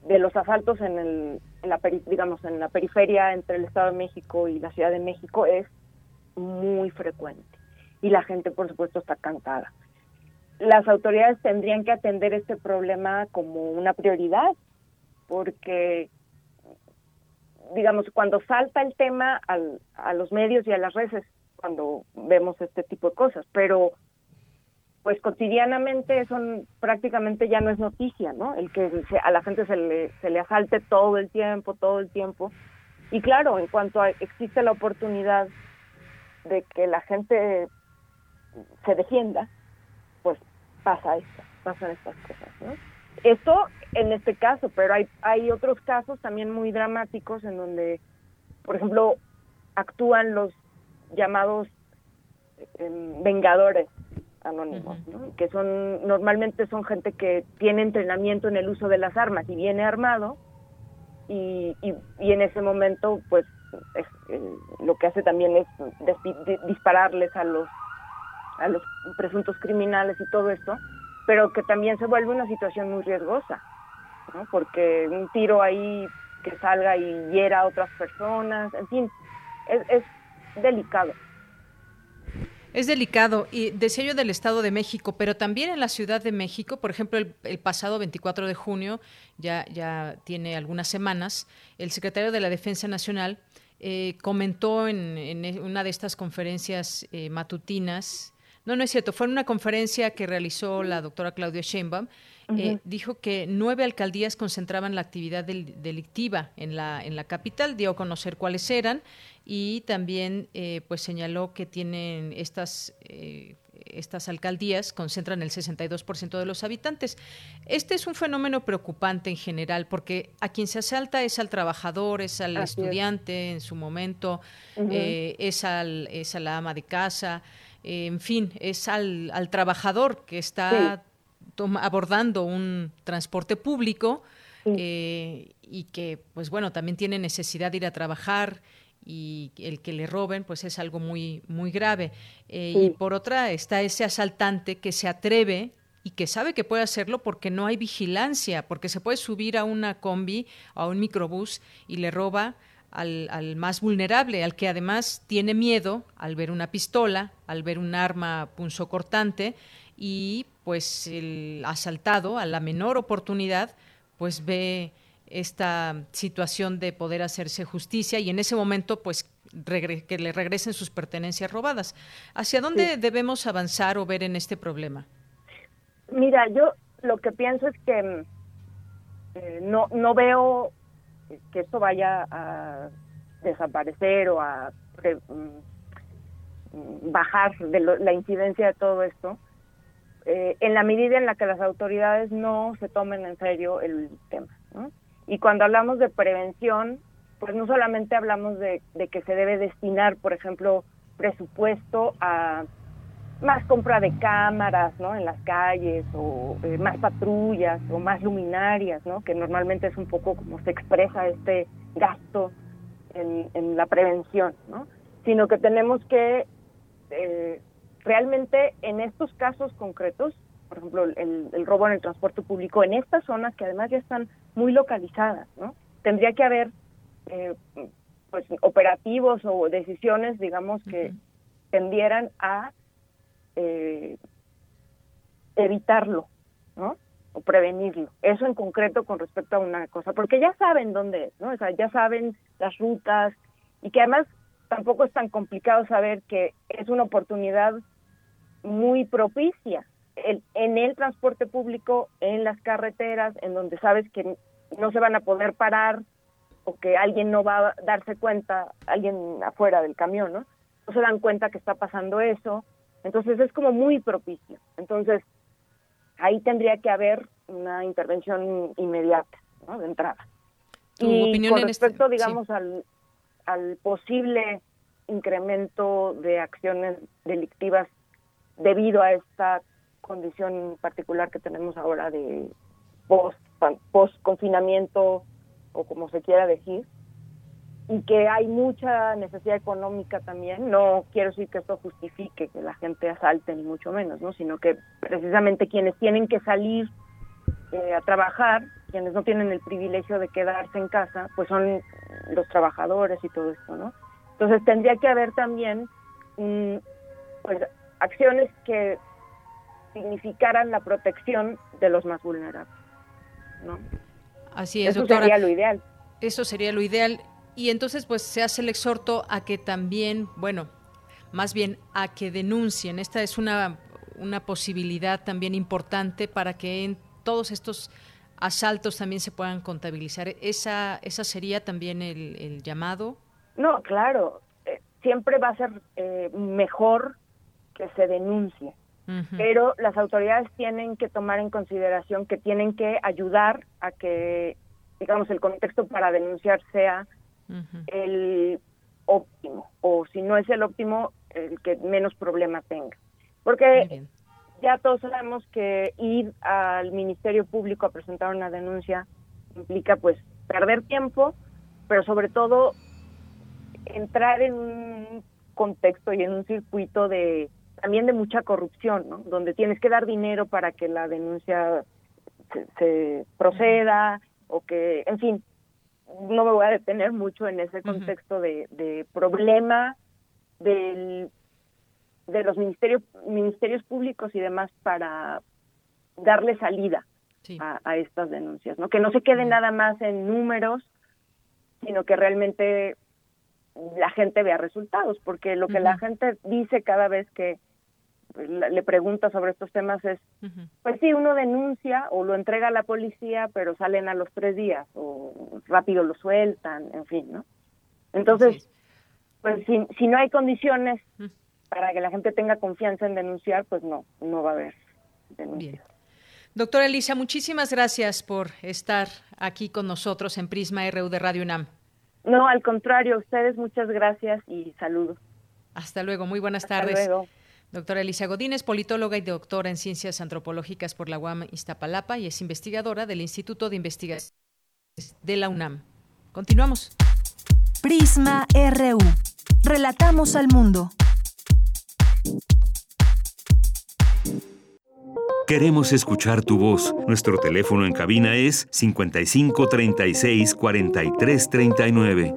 de los asaltos en, el, en la digamos en la periferia entre el Estado de México y la Ciudad de México es muy frecuente y la gente por supuesto está cansada. Las autoridades tendrían que atender este problema como una prioridad porque digamos cuando salta el tema al, a los medios y a las redes cuando vemos este tipo de cosas, pero pues cotidianamente eso prácticamente ya no es noticia, ¿no? El que a la gente se le, se le asalte todo el tiempo, todo el tiempo. Y claro, en cuanto existe la oportunidad de que la gente se defienda, pues pasa esto, pasan estas cosas, ¿no? Esto en este caso, pero hay, hay otros casos también muy dramáticos en donde, por ejemplo, actúan los llamados em, vengadores anónimos, que son normalmente son gente que tiene entrenamiento en el uso de las armas y viene armado y, y, en ese momento pues eh, lo que hace también es dispararles a los a los presuntos criminales y todo esto, pero que también se vuelve una situación muy riesgosa, ¿no? porque un tiro ahí que salga y hiera a otras personas, en fin, es, es delicado. Es delicado. Y decía yo del Estado de México, pero también en la Ciudad de México, por ejemplo, el, pasado 24 de junio, ya, ya tiene algunas semanas, el secretario de la Defensa Nacional eh, comentó en, una de estas conferencias eh, matutinas, no, no es cierto, fue en una conferencia que realizó la doctora Claudia Sheinbaum, eh, dijo que nueve alcaldías concentraban la actividad delictiva en la, en la capital, dio a conocer cuáles eran y también eh, pues señaló que tienen estas eh, estas alcaldías concentran el 62% de los habitantes. Este es un fenómeno preocupante en general porque a quien se asalta es al trabajador, es al estudiante en su momento, es, al, es a la ama de casa, en fin, es al, al trabajador que está abordando un transporte público eh, y que, pues bueno, también tiene necesidad de ir a trabajar y el que le roben, pues es algo muy, muy grave. Eh, y por otra está ese asaltante que se atreve y que sabe que puede hacerlo porque no hay vigilancia, porque se puede subir a una combi o a un microbús y le roba al, al, más vulnerable, al que además tiene miedo al ver una pistola, al ver un arma punzocortante y pues el asaltado a la menor oportunidad pues ve esta situación de poder hacerse justicia y en ese momento pues que le regresen sus pertenencias robadas. ¿Hacia dónde debemos avanzar o ver en este problema? Mira, yo lo que pienso es que eh, no, no veo que esto vaya a desaparecer o a mm, bajar de la incidencia de todo esto, eh, en la medida en la que las autoridades no se tomen en serio el tema. Y cuando hablamos de prevención, pues no solamente hablamos de, que se debe destinar, por ejemplo, presupuesto a más compra de cámaras ¿no? en las calles o eh, más patrullas o más luminarias, ¿no? que normalmente es un poco como se expresa este gasto en, en la prevención, ¿no? sino que tenemos que eh, realmente en estos casos concretos, por ejemplo, el, robo en el transporte público, en estas zonas que además ya están muy localizadas, ¿no? Tendría que haber eh, pues operativos o decisiones, digamos, que tendieran a eh, evitarlo, ¿no? O prevenirlo. Eso en concreto con respecto a una cosa, porque ya saben dónde es, ¿no? O sea, ya saben las rutas y que además tampoco es tan complicado saber que es una oportunidad muy propicia el, en el transporte público, en las carreteras, en donde sabes que no se van a poder parar o que alguien no va a darse cuenta, alguien afuera del camión, ¿no? No se dan cuenta que está pasando eso. Entonces es como muy propicio. Entonces ahí tendría que haber una intervención inmediata, ¿no? De entrada. y opinión con este respecto, digamos, al, al posible incremento de acciones delictivas debido a esta condición particular que tenemos ahora de post, post confinamiento o como se quiera decir y que hay mucha necesidad económica también. No quiero decir que esto justifique que la gente asalte, ni mucho menos, ¿no? sino que precisamente quienes tienen que salir eh, a trabajar, quienes no tienen el privilegio de quedarse en casa, pues son los trabajadores y todo esto, ¿no? Entonces tendría que haber también pues, acciones que significaran la protección de los más vulnerables, ¿no? Así es, Eso sería lo ideal. Eso sería lo ideal y entonces pues se hace el exhorto a que también, bueno, más bien a que denuncien. Esta es una, una posibilidad también importante para que todos estos asaltos también se puedan contabilizar. ¿Esa, esa sería también el, llamado? No, claro. Eh, siempre va a ser eh, mejor que se denuncie. Pero las autoridades tienen que tomar en consideración que tienen que ayudar a que, digamos, el contexto para denunciar sea el óptimo, o si no es el óptimo, el que menos problema tenga. Porque ya todos sabemos que ir al Ministerio Público a presentar una denuncia implica pues perder tiempo, pero sobre todo entrar en un contexto y en un circuito de también de mucha corrupción, ¿no? Donde tienes que dar dinero para que la denuncia se proceda o que, en fin, no me voy a detener mucho en ese contexto de, problema del, de los ministerios, ministerios públicos y demás para darle salida a, estas denuncias, ¿no? Que no se quede nada más en números, sino que realmente la gente vea resultados, porque lo que la gente dice cada vez que le pregunta sobre estos temas es, pues sí, uno denuncia o lo entrega a la policía, pero salen a los tres días o rápido lo sueltan, en fin, ¿no? Entonces, pues si, si no hay condiciones para que la gente tenga confianza en denunciar, pues no, no va a haber denuncia. Doctora Elisa, muchísimas gracias por estar aquí con nosotros en Prisma RU de Radio UNAM. No, al contrario, a ustedes muchas gracias y saludos. Hasta luego, muy buenas Hasta tardes. Luego. Doctora Elisa Godínez, politóloga y doctora en Ciencias Antropológicas por la UAM Iztapalapa y es investigadora del Instituto de Investigación de la UNAM. Continuamos. Prisma RU. Relatamos al mundo. Queremos escuchar tu voz. Nuestro teléfono en cabina es 55 36 43 39.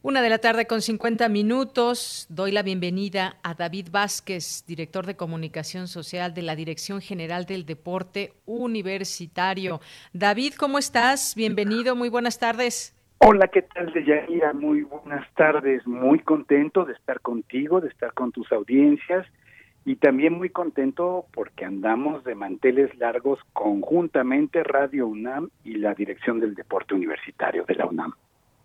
Una de la tarde con 50 minutos. Doy la bienvenida a David Vázquez, director de comunicación social de la Dirección General del Deporte Universitario. David, ¿cómo estás? Bienvenido, muy buenas tardes. Hola, ¿qué tal, Deyanira? Muy buenas tardes. Muy contento de estar contigo, de estar con tus audiencias y también muy contento porque andamos de manteles largos conjuntamente Radio UNAM y la Dirección del Deporte Universitario de la UNAM.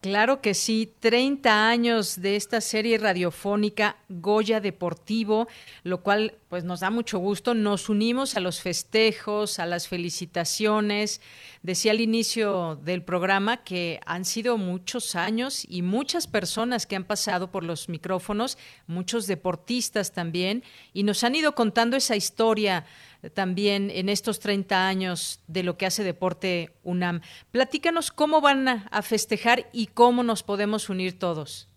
Claro que sí, 30 años de esta serie radiofónica Goya Deportivo, lo cual pues nos da mucho gusto. Nos unimos a los festejos, a las felicitaciones. Decía al inicio del programa que han sido muchos años y muchas personas que han pasado por los micrófonos, muchos deportistas también, y nos han ido contando esa historia también en estos 30 años de lo que hace Deporte UNAM. Platícanos cómo van a festejar y cómo nos podemos unir todos.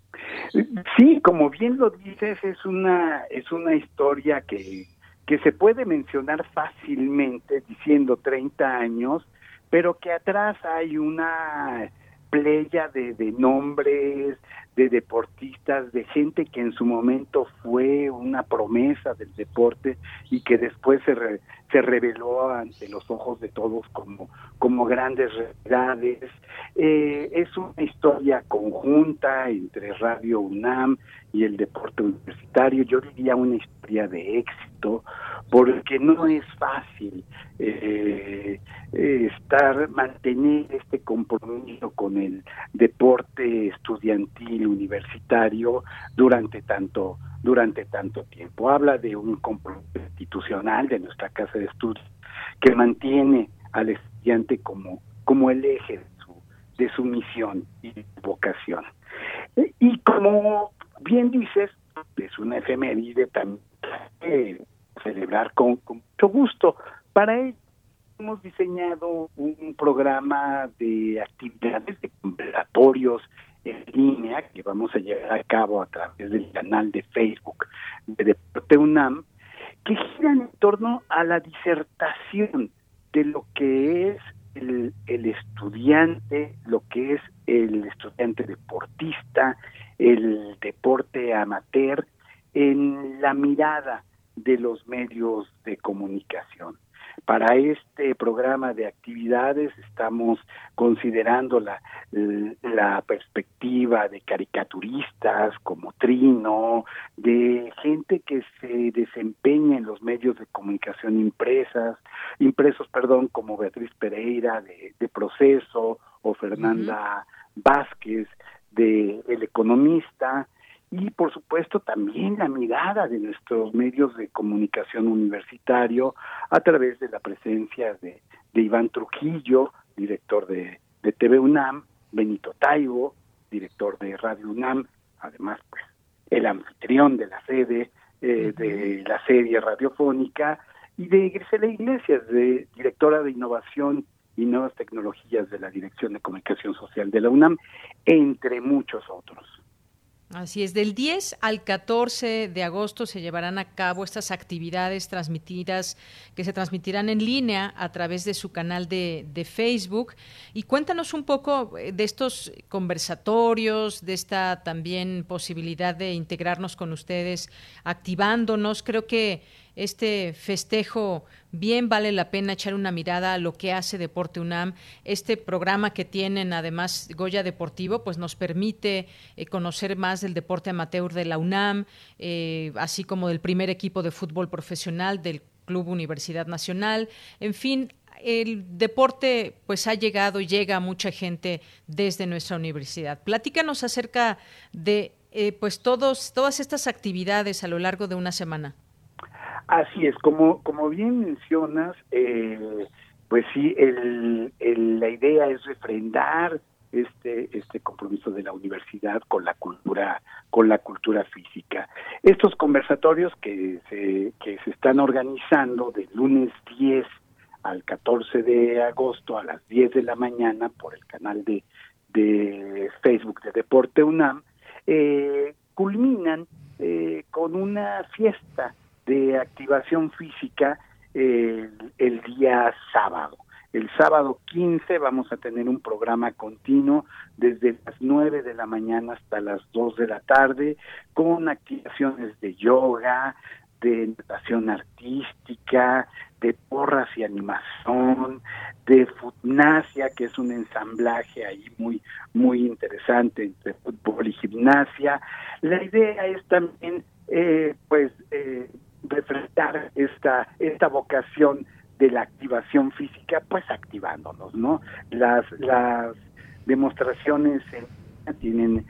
Sí, como bien lo dices, es una es una historia que que se puede mencionar fácilmente diciendo 30 años, pero que atrás hay una playa de, de nombres, de deportistas, de gente que en su momento fue una promesa del deporte y que después se, se reveló ante los ojos de todos como, como grandes realidades. Eh, es una historia conjunta entre Radio UNAM y el deporte universitario, yo diría una historia de éxito, porque no es fácil eh, estar, mantener este compromiso con el deporte estudiantil universitario durante tanto durante tanto tiempo. Habla de un compromiso institucional de nuestra casa de estudios que mantiene al estudiante como como el eje de su, de su misión y vocación. Y como bien dices, es una efeméride también celebrar con, mucho gusto. Para ello hemos diseñado un programa de actividades, de conversatorios en línea que vamos a llevar a cabo a través del canal de Facebook de Deporte UNAM, que giran en torno a la disertación de lo que es el, el estudiante, lo que es el estudiante deportista, el deporte amateur, en la mirada de los medios de comunicación. Para este programa de actividades estamos considerando la, la perspectiva de caricaturistas como Trino, de gente que se desempeña en los medios de comunicación impresas, impresos, perdón, como Beatriz Pereira de, Proceso o Fernanda Vázquez de El Economista, y por supuesto también la mirada de nuestros medios de comunicación universitario a través de la presencia de, Iván Trujillo, director de, TV UNAM, Benito Taibo, director de Radio UNAM, además pues el anfitrión de la sede eh, de la serie radiofónica y de Grisela Iglesias, de directora de innovación y nuevas tecnologías de la Dirección de Comunicación Social de la UNAM, entre muchos otros. Así es, del 10 al 14 de agosto se llevarán a cabo estas actividades transmitidas que se transmitirán en línea a través de su canal de, de, Facebook. Y cuéntanos un poco eh, de estos conversatorios, de esta también posibilidad de integrarnos con ustedes, activándonos. Creo que este festejo bien vale la pena echar una mirada a lo que hace Deporte UNAM. Este programa que tienen, además, Goya Deportivo, pues nos permite eh, conocer más del deporte amateur de la UNAM, eh, así como del primer equipo de fútbol profesional del Club Universidad Nacional. En fin, el deporte pues ha llegado y llega a mucha gente desde nuestra universidad. Platícanos acerca de eh, pues todos, todas estas actividades a lo largo de una semana. Así es, como, como bien mencionas, eh, pues sí, el, la idea es refrendar este, este compromiso de la universidad con la cultura, con la cultura física. Estos conversatorios que se, que se están organizando del lunes 10 al 14 de agosto a las 10 de la mañana por el canal de, de Facebook de Deporte UNAM, eh, culminan eh, con una fiesta de activación física el, día sábado. El sábado 15 vamos a tener un programa continuo desde las 9 de la mañana hasta las 2 de la tarde con activaciones de yoga, de natación artística, de porras y animación, de gimnasia, que es un ensamblaje ahí muy muy interesante entre fútbol y gimnasia. La idea es también eh, pues eh, refrescar esta, esta vocación de la activación física, pues activándonos, ¿no? Las, las demostraciones tienen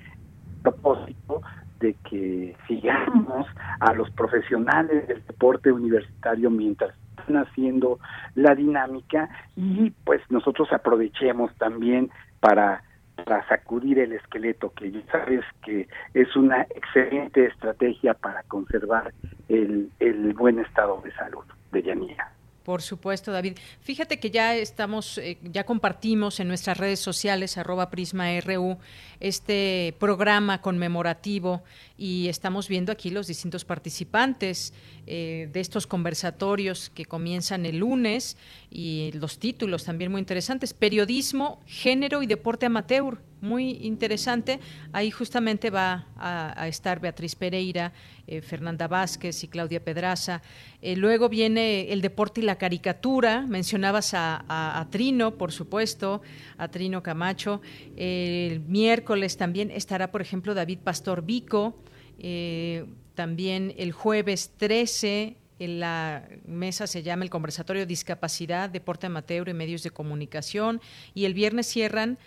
propósito de que sigamos a los profesionales del deporte universitario mientras están haciendo la dinámica y pues nosotros aprovechemos también para para sacudir el esqueleto, que ya sabes que es una excelente estrategia para conservar el, el buen estado de salud de Yanira. Por supuesto, David. Fíjate que ya estamos, eh, ya compartimos en nuestras redes sociales, arroba PrismaRU, este programa conmemorativo y estamos viendo aquí los distintos participantes eh, de estos conversatorios que comienzan el lunes y los títulos también muy interesantes. Periodismo, género y deporte amateur muy interesante. Ahí justamente va a, estar Beatriz Pereira, eh, Fernanda Vázquez y Claudia Pedraza. Eh, luego viene el deporte y la caricatura. Mencionabas a, Trino, por supuesto, a Trino Camacho. el miércoles también estará, por ejemplo, David Pastor Vico. Eh, también el jueves 13 en la mesa se llama el conversatorio Discapacidad, Deporte Amateur y Medios de Comunicación. Y el viernes cierran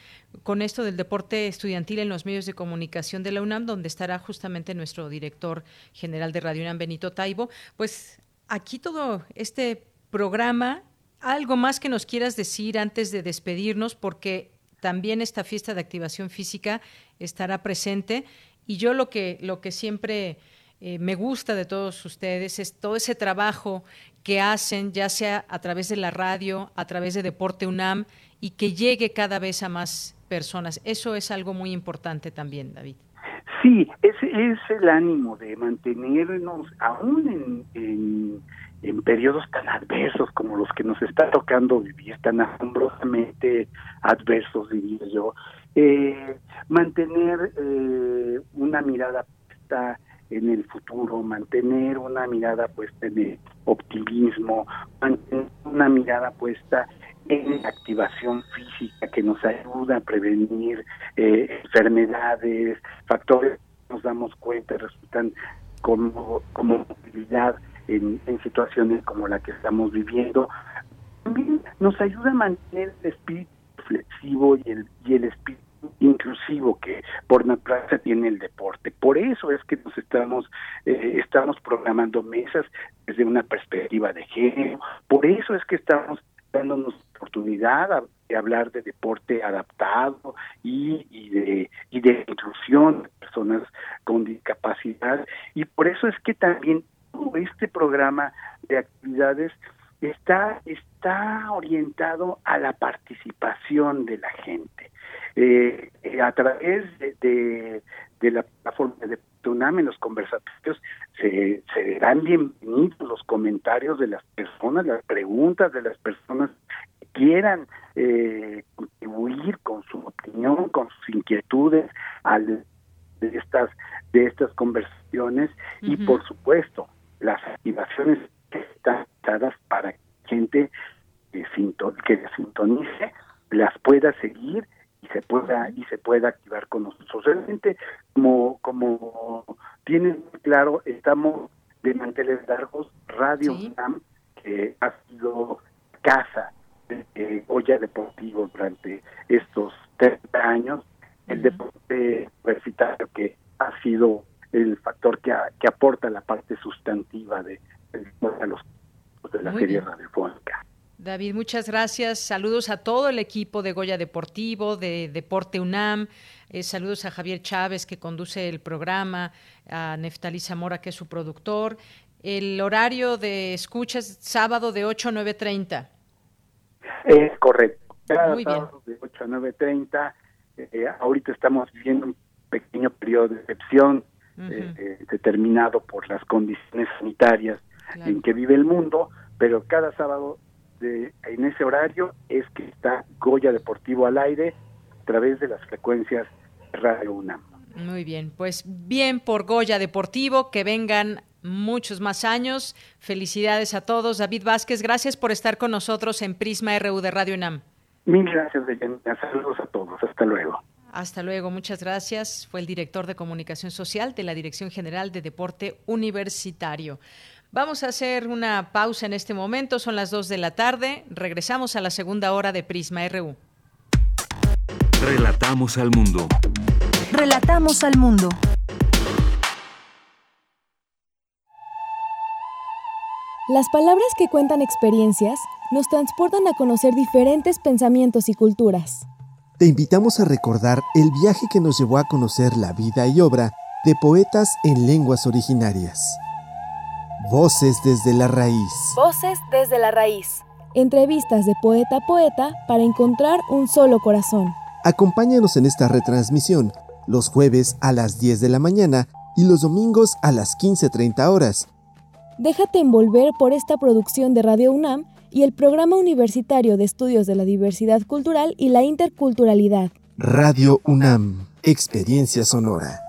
con esto del deporte estudiantil en los medios de comunicación de la UNAM, donde estará justamente nuestro director general de Radio UNAM, Benito Taibo. Pues aquí todo este programa, algo más que nos quieras decir antes de despedirnos, porque también esta fiesta de activación física estará presente y yo lo que, lo que siempre eh, me gusta de todos ustedes es todo ese trabajo que hacen, ya sea a través de la radio, a través de Deporte UNAM, y que llegue cada vez a más personas. Eso es algo muy importante también, David. Sí, ese es el ánimo de mantenernos aún en, en, periodos tan adversos como los que nos está tocando vivir, tan asombrosamente adversos, diría yo, eh, mantener eh, una mirada puesta en el futuro, mantener una mirada puesta en el optimismo, mantener una mirada puesta en la activación física que nos ayuda a prevenir eh, enfermedades, factores que nos damos cuenta resultan como, como movilidad en, en situaciones como la que estamos viviendo. También nos ayuda a mantener el espíritu y el, y el espíritu inclusivo que por naturaleza tiene el deporte. Por eso es que nos estamos eh, estamos programando mesas desde una perspectiva de género. Por eso es que estamos dándonos oportunidad de hablar de deporte adaptado y, y de y de inclusión de personas con discapacidad y por eso es que también todo este programa de actividades está está orientado a la participación de la gente. Eh, eh, a través de, de, la plataforma de TUNAM en los conversatorios se, se verán bienvenidos los comentarios de las personas, las preguntas de las personas que quieran eh, contribuir con su opinión, con sus inquietudes al, de estas de estas conversaciones y por supuesto las activaciones que están dadas para que gente que, que sintonice las pueda seguir y se pueda y se pueda activar con nosotros. Realmente, como como tienen claro, estamos de manteles largos, Radio UNAM, que ha sido casa de, olla deportivo durante estos 30 años, el deporte universitario que ha sido el factor que, que aporta la parte sustantiva de, de, los de la serie radiofónica. David, muchas gracias. Saludos a todo el equipo de Goya Deportivo, de Deporte UNAM. Eh, saludos a Javier Chávez, que conduce el programa, a Neftalí Zamora, que es su productor. El horario de escuchas sábado de 8 a 9.30. Es correcto. Muy sábado de 8 a 9.30. Eh, ahorita estamos viviendo un pequeño periodo de excepción eh, determinado por las condiciones sanitarias en que vive el mundo, pero cada sábado en ese horario es que está Goya Deportivo al aire a través de las frecuencias Radio UNAM. Muy bien, pues bien por Goya Deportivo, que vengan muchos más años. Felicidades a todos. David Vázquez, gracias por estar con nosotros en Prisma RU de Radio UNAM. Mil gracias, Deyanira. Saludos a todos. Hasta luego. Hasta luego, muchas gracias. Fue el director de Comunicación Social de la Dirección General de Deporte Universitario. Vamos a hacer una pausa en este momento, son las 2 de la tarde, regresamos a la segunda hora de Prisma RU. Relatamos al mundo. Relatamos al mundo. Las palabras que cuentan experiencias nos transportan a conocer diferentes pensamientos y culturas. Te invitamos a recordar el viaje que nos llevó a conocer la vida y obra de poetas en lenguas originarias. Voces desde la raíz. Voces desde la raíz. Entrevistas de poeta a poeta para encontrar un solo corazón. Acompáñanos en esta retransmisión los jueves a las 10 de la mañana y los domingos a las 15.30 horas. Déjate envolver por esta producción de Radio UNAM y el Programa Universitario de Estudios de la Diversidad Cultural y la Interculturalidad. Radio UNAM, Experiencia Sonora.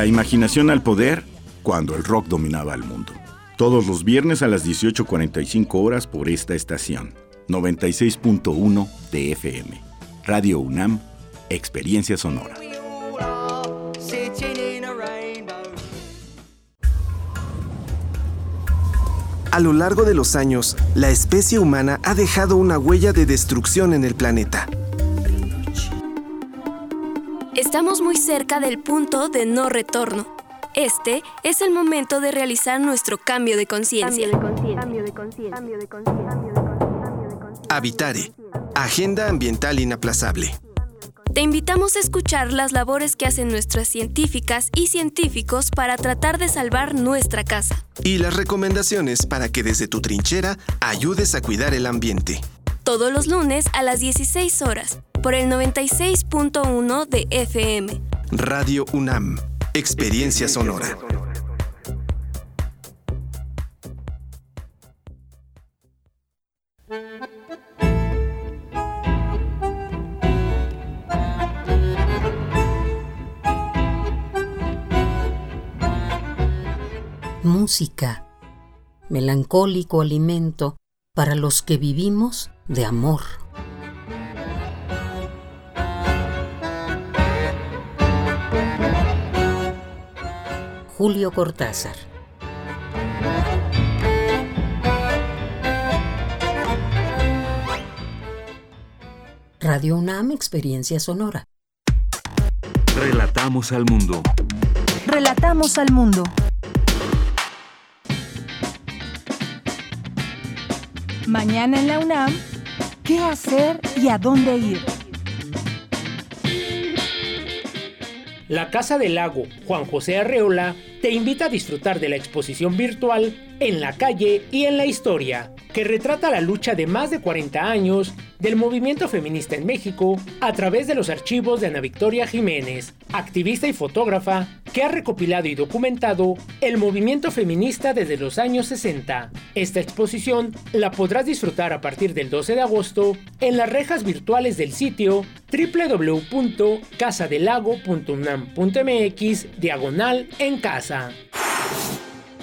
La imaginación al poder cuando el rock dominaba el mundo. Todos los viernes a las 18.45 horas por esta estación. 96.1 de FM. Radio UNAM, Experiencia Sonora. A lo largo de los años, la especie humana ha dejado una huella de destrucción en el planeta. Estamos muy cerca del punto de no retorno. Este es el momento de realizar nuestro cambio de conciencia. Habitare, Agenda Ambiental Inaplazable. Te invitamos a escuchar las labores que hacen nuestras científicas y científicos para tratar de salvar nuestra casa. Y las recomendaciones para que desde tu trinchera ayudes a cuidar el ambiente. Todos los lunes a las 16 horas, por el 96.1 de FM. Radio UNAM, Experiencia Sonora. música, melancólico alimento para los que vivimos de amor. Julio Cortázar Radio UNAM Experiencia Sonora. Relatamos al mundo. Relatamos al mundo. Mañana en la UNAM, ¿qué hacer y a dónde ir? La Casa del Lago Juan José Arreola te invita a disfrutar de la exposición virtual En la calle y en la historia, que retrata la lucha de más de 40 años del movimiento feminista en México a través de los archivos de Ana Victoria Jiménez, activista y fotógrafa que ha recopilado y documentado el movimiento feminista desde los años 60. Esta exposición la podrás disfrutar a partir del 12 de agosto en las rejas virtuales del sitio www.casadelago.unam.mx diagonal en casa.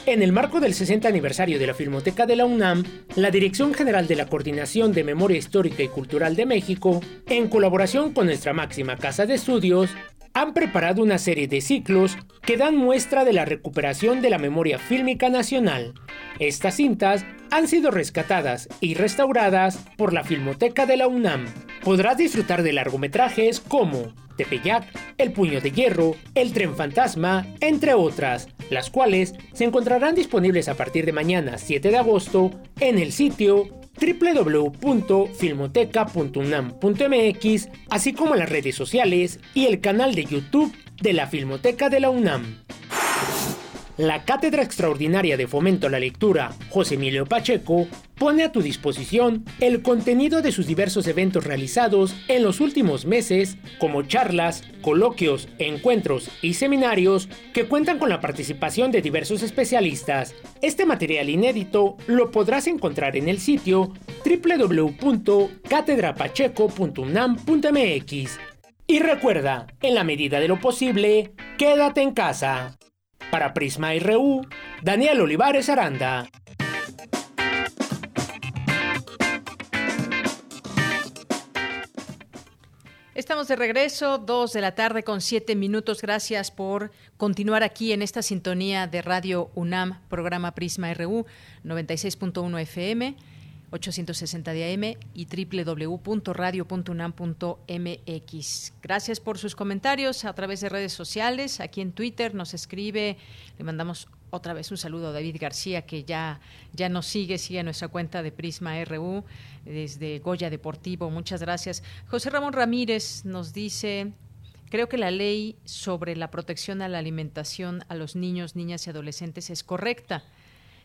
En el marco del 60 aniversario de la Filmoteca de la UNAM, la Dirección General de la Coordinación de Memoria Histórica y Cultural de México, en colaboración con nuestra máxima casa de estudios, han preparado una serie de ciclos que dan muestra de la recuperación de la memoria fílmica nacional. Estas cintas han sido rescatadas y restauradas por la Filmoteca de la UNAM. Podrás disfrutar de largometrajes como Tepeyac, El Puño de Hierro, El Tren Fantasma, entre otras, las cuales se encontrarán disponibles a partir de mañana 7 de agosto en el sitio www.filmoteca.unam.mx, así como las redes sociales y el canal de YouTube de la Filmoteca de la UNAM. La Cátedra Extraordinaria de Fomento a la Lectura, José Emilio Pacheco, pone a tu disposición el contenido de sus diversos eventos realizados en los últimos meses, como charlas, coloquios, encuentros y seminarios que cuentan con la participación de diversos especialistas. Este material inédito lo podrás encontrar en el sitio www.catedrapacheco.unam.mx. Y recuerda, en la medida de lo posible, quédate en casa. Para Prisma RU, Daniel Olivares Aranda. Estamos de regreso, dos de la tarde con siete minutos. Gracias por continuar aquí en esta sintonía de Radio UNAM, programa Prisma RU 96.1 FM. 860 de AM y www.radio.unam.mx. Gracias por sus comentarios a través de redes sociales. Aquí en Twitter nos escribe, le mandamos otra vez un saludo a David García, que ya, ya nos sigue, sigue nuestra cuenta de Prisma RU desde Goya Deportivo. Muchas gracias. José Ramón Ramírez nos dice, creo que la ley sobre la protección a la alimentación a los niños, niñas y adolescentes es correcta.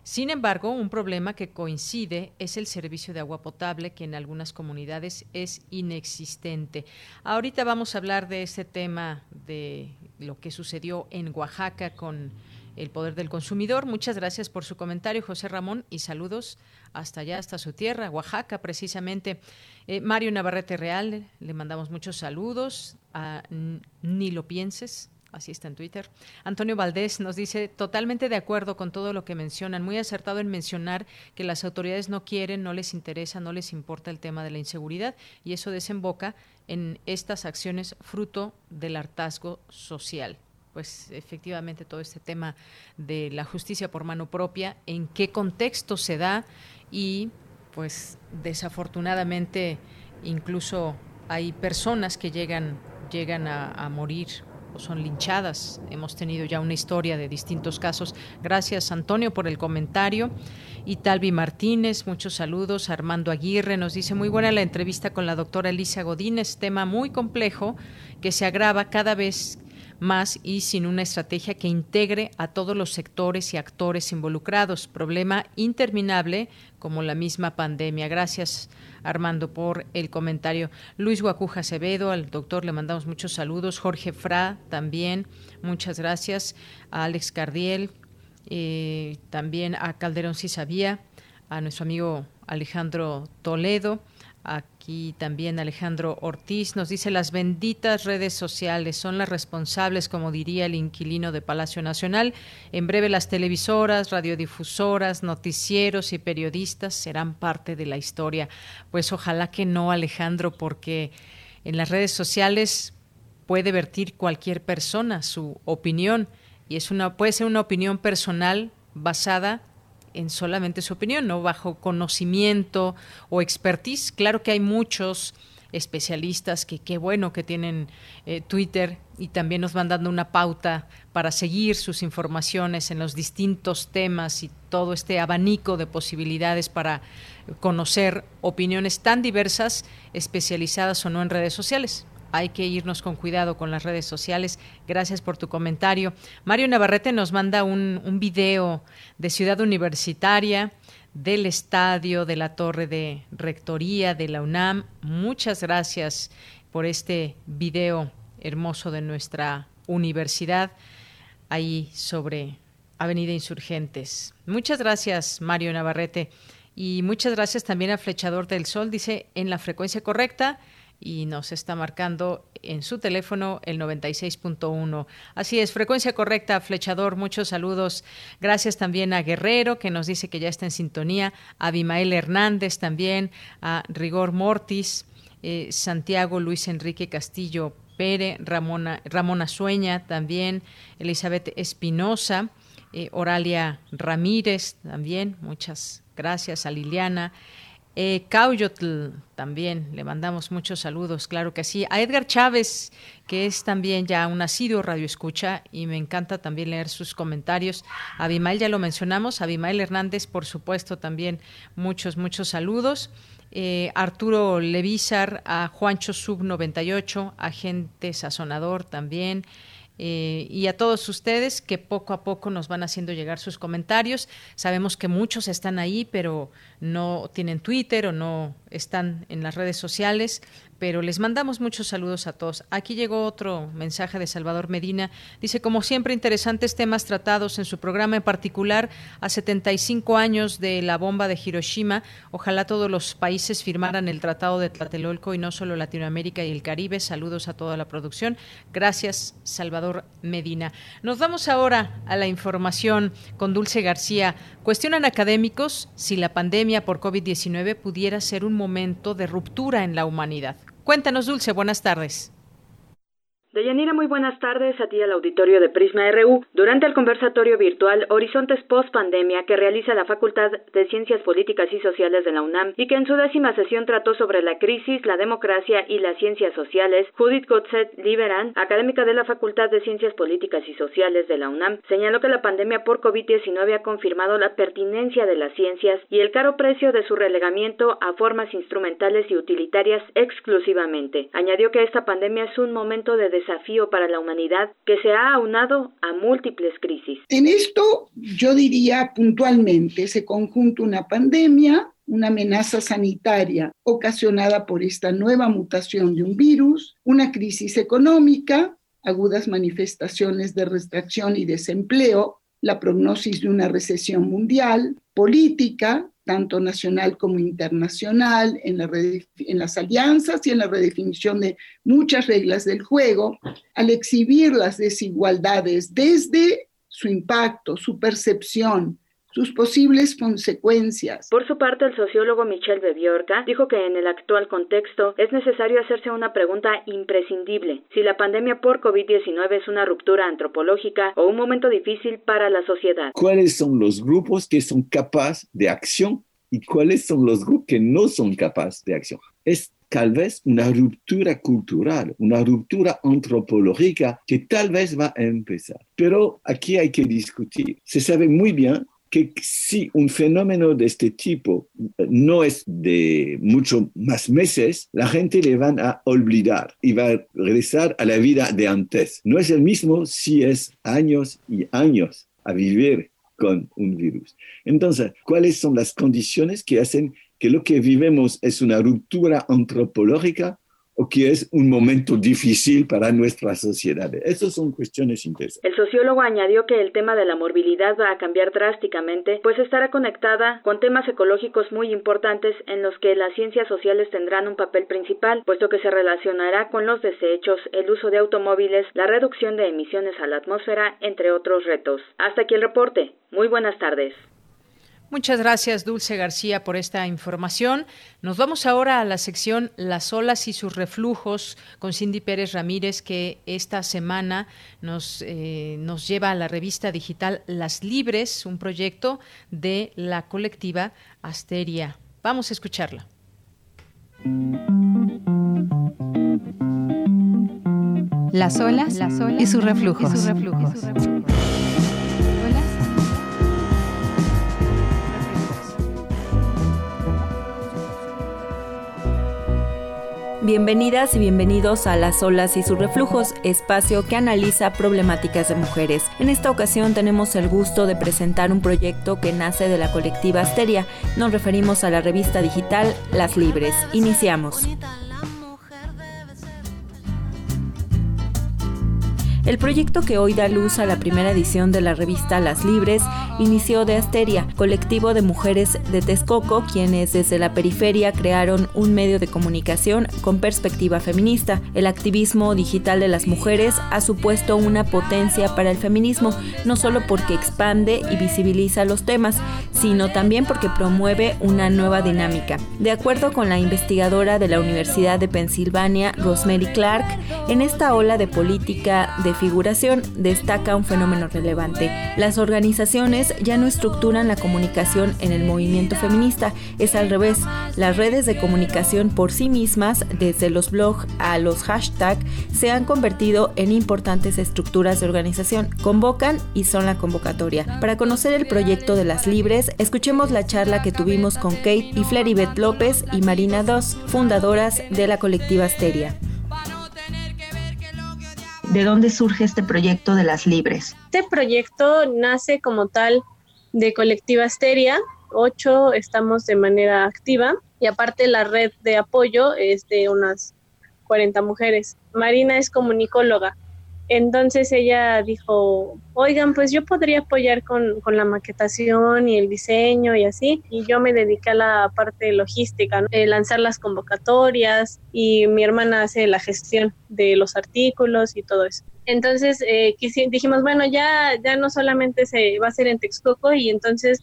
Sin embargo, un problema que coincide es el servicio de agua potable, que en algunas comunidades es inexistente. Ahorita vamos a hablar de este tema, de lo que sucedió en Oaxaca con el poder del consumidor. Muchas gracias por su comentario, José Ramón, y saludos hasta allá, hasta su tierra, Oaxaca, precisamente. Eh, Mario Navarrete Real, le mandamos muchos saludos. A Ni lo pienses, así está en Twitter. Antonio Valdés nos dice, totalmente de acuerdo con todo lo que mencionan, muy acertado en mencionar que las autoridades no quieren, no les interesa, no les importa el tema de la inseguridad y eso desemboca en estas acciones fruto del hartazgo social pues efectivamente todo este tema de la justicia por mano propia, en qué contexto se da y pues desafortunadamente incluso hay personas que llegan, llegan a, morir son linchadas. Hemos tenido ya una historia de distintos casos. Gracias, Antonio, por el comentario. Y Talvi Martínez, muchos saludos. Armando Aguirre nos dice muy buena la entrevista con la doctora Elisa Godínez, tema muy complejo que se agrava cada vez más y sin una estrategia que integre a todos los sectores y actores involucrados. Problema interminable como la misma pandemia. Gracias, Armando, por el comentario. Luis Guacuja Acevedo, al doctor le mandamos muchos saludos. Jorge Fra también, muchas gracias. A Alex Cardiel, eh, también a Calderón Si Sabía, a nuestro amigo Alejandro Toledo. Aquí también Alejandro Ortiz nos dice las benditas redes sociales son las responsables, como diría el inquilino de Palacio Nacional. En breve las televisoras, radiodifusoras, noticieros y periodistas serán parte de la historia. Pues ojalá que no, Alejandro, porque en las redes sociales puede vertir cualquier persona su opinión y es una puede ser una opinión personal basada en solamente su opinión, no bajo conocimiento o expertise. Claro que hay muchos especialistas que qué bueno que tienen eh, Twitter y también nos van dando una pauta para seguir sus informaciones en los distintos temas y todo este abanico de posibilidades para conocer opiniones tan diversas, especializadas o no en redes sociales hay que irnos con cuidado con las redes sociales. Gracias por tu comentario. Mario Navarrete nos manda un, video de Ciudad Universitaria del estadio, de la torre de rectoría de la UNAM. Muchas gracias por este video hermoso de nuestra universidad ahí sobre Avenida Insurgentes. Muchas gracias, Mario Navarrete. Y muchas gracias también a Flechador del Sol. Dice, en la frecuencia correcta, y nos está marcando en su teléfono el 96.1. Así es, frecuencia correcta, flechador, muchos saludos. Gracias también a Guerrero, que nos dice que ya está en sintonía, a Abimael Hernández también, a Rigor Mortis, eh, Santiago Luis Enrique Castillo Pérez, Ramona, Ramona Sueña también, Elizabeth Espinosa, eh, Oralia Ramírez también, muchas gracias a Liliana. Eh, Cauyotl también, le mandamos muchos saludos, claro que sí. A Edgar Chávez, que es también ya un asiduo radio escucha y me encanta también leer sus comentarios. A Abimael ya lo mencionamos, Abimael Hernández, por supuesto, también muchos, muchos saludos. Eh, Arturo Levízar, a Juancho Sub 98, agente sazonador también. Eh, y a todos ustedes que poco a poco nos van haciendo llegar sus comentarios. Sabemos que muchos están ahí, pero no tienen Twitter o no están en las redes sociales, pero les mandamos muchos saludos a todos. Aquí llegó otro mensaje de Salvador Medina. Dice, como siempre, interesantes temas tratados en su programa, en particular a 75 años de la bomba de Hiroshima. Ojalá todos los países firmaran el Tratado de Tlatelolco y no solo Latinoamérica y el Caribe. Saludos a toda la producción. Gracias, Salvador Medina. Nos vamos ahora a la información con Dulce García. Cuestionan académicos si la pandemia por COVID-19 pudiera ser un momento de ruptura en la humanidad. Cuéntanos, Dulce, buenas tardes. Deyanira, muy buenas tardes a ti al auditorio de Prisma RU. Durante el conversatorio virtual Horizontes Post Pandemia que realiza la Facultad de Ciencias Políticas y Sociales de la UNAM y que en su décima sesión trató sobre la crisis, la democracia y las ciencias sociales, Judith Gotzet Liberan, académica de la Facultad de Ciencias Políticas y Sociales de la UNAM, señaló que la pandemia por COVID-19 ha confirmado la pertinencia de las ciencias y el caro precio de su relegamiento a formas instrumentales y utilitarias exclusivamente. Añadió que esta pandemia es un momento de desafío para la humanidad que se ha aunado a múltiples crisis. En esto yo diría puntualmente, se conjunta una pandemia, una amenaza sanitaria ocasionada por esta nueva mutación de un virus, una crisis económica, agudas manifestaciones de restricción y desempleo, la prognosis de una recesión mundial, política, tanto nacional como internacional, en, en, las alianzas y en la redefinición de muchas reglas del juego, al exhibir las desigualdades desde su impacto, su percepción, sus posibles consecuencias. Por su parte, el sociólogo Michel Bebiorca dijo que en el actual contexto es necesario hacerse una pregunta imprescindible, si la pandemia por COVID-19 es una ruptura antropológica o un momento difícil para la sociedad. ¿Cuáles son los grupos que son capaces de acción y cuáles son los grupos que no son capaces de acción? Es tal vez una ruptura cultural, una ruptura antropológica que tal vez va a empezar. Pero aquí hay que discutir. Se sabe muy bien que si un fenómeno de este tipo no es de mucho más meses, la gente le van a olvidar y va a regresar a la vida de antes. No es el mismo si es años y años a vivir con un virus. Entonces, ¿cuáles son las condiciones que hacen que lo que vivimos es una ruptura antropológica o que es un momento difícil para nuestras sociedades. Esas son cuestiones interesantes. El sociólogo añadió que el tema de la morbilidad va a cambiar drásticamente, pues estará conectada con temas ecológicos muy importantes en los que las ciencias sociales tendrán un papel principal, puesto que se relacionará con los desechos, el uso de automóviles, la reducción de emisiones a la atmósfera, entre otros retos. Hasta aquí el reporte. Muy buenas tardes. Muchas gracias, Dulce García, por esta información. Nos vamos ahora a la sección Las olas y sus reflujos con Cindy Pérez Ramírez, que esta semana nos, eh, nos lleva a la revista digital Las Libres, un proyecto de la colectiva Asteria. Vamos a escucharla. Las olas, y sus reflujos. Y sus reflujos. Bienvenidas y bienvenidos a Las olas y sus reflujos, espacio que analiza problemáticas de mujeres. En esta ocasión tenemos el gusto de presentar un proyecto que nace de la colectiva Asteria. Nos referimos a la revista digital Las Libres. Iniciamos. El proyecto que hoy da luz a la primera edición de la revista Las Libres inició de Asteria, colectivo de mujeres de Texcoco, quienes desde la periferia crearon un medio de comunicación con perspectiva feminista. El activismo digital de las mujeres ha supuesto una potencia para el feminismo, no solo porque expande y visibiliza los temas, sino también porque promueve una nueva dinámica. De acuerdo con la investigadora de la Universidad de Pensilvania, Rosemary Clark, en esta ola de política de figuración destaca un fenómeno relevante. Las organizaciones ya no estructuran la comunicación en el movimiento feminista, es al revés. Las redes de comunicación por sí mismas, desde los blogs a los hashtags, se han convertido en importantes estructuras de organización. Convocan y son la convocatoria. Para conocer el proyecto de las libres, escuchemos la charla que tuvimos con Kate y Fleribet López y Marina Dos, fundadoras de la colectiva Asteria de dónde surge este proyecto de las libres. Este proyecto nace como tal de Colectiva Asteria, ocho estamos de manera activa y aparte la red de apoyo es de unas 40 mujeres. Marina es comunicóloga, entonces ella dijo, oigan, pues yo podría apoyar con, con, la maquetación y el diseño y así. Y yo me dediqué a la parte logística, lanzar las convocatorias y mi hermana hace la gestión de los artículos y todo eso. Entonces eh, dijimos, bueno, ya, ya no solamente se va a hacer en Texcoco y entonces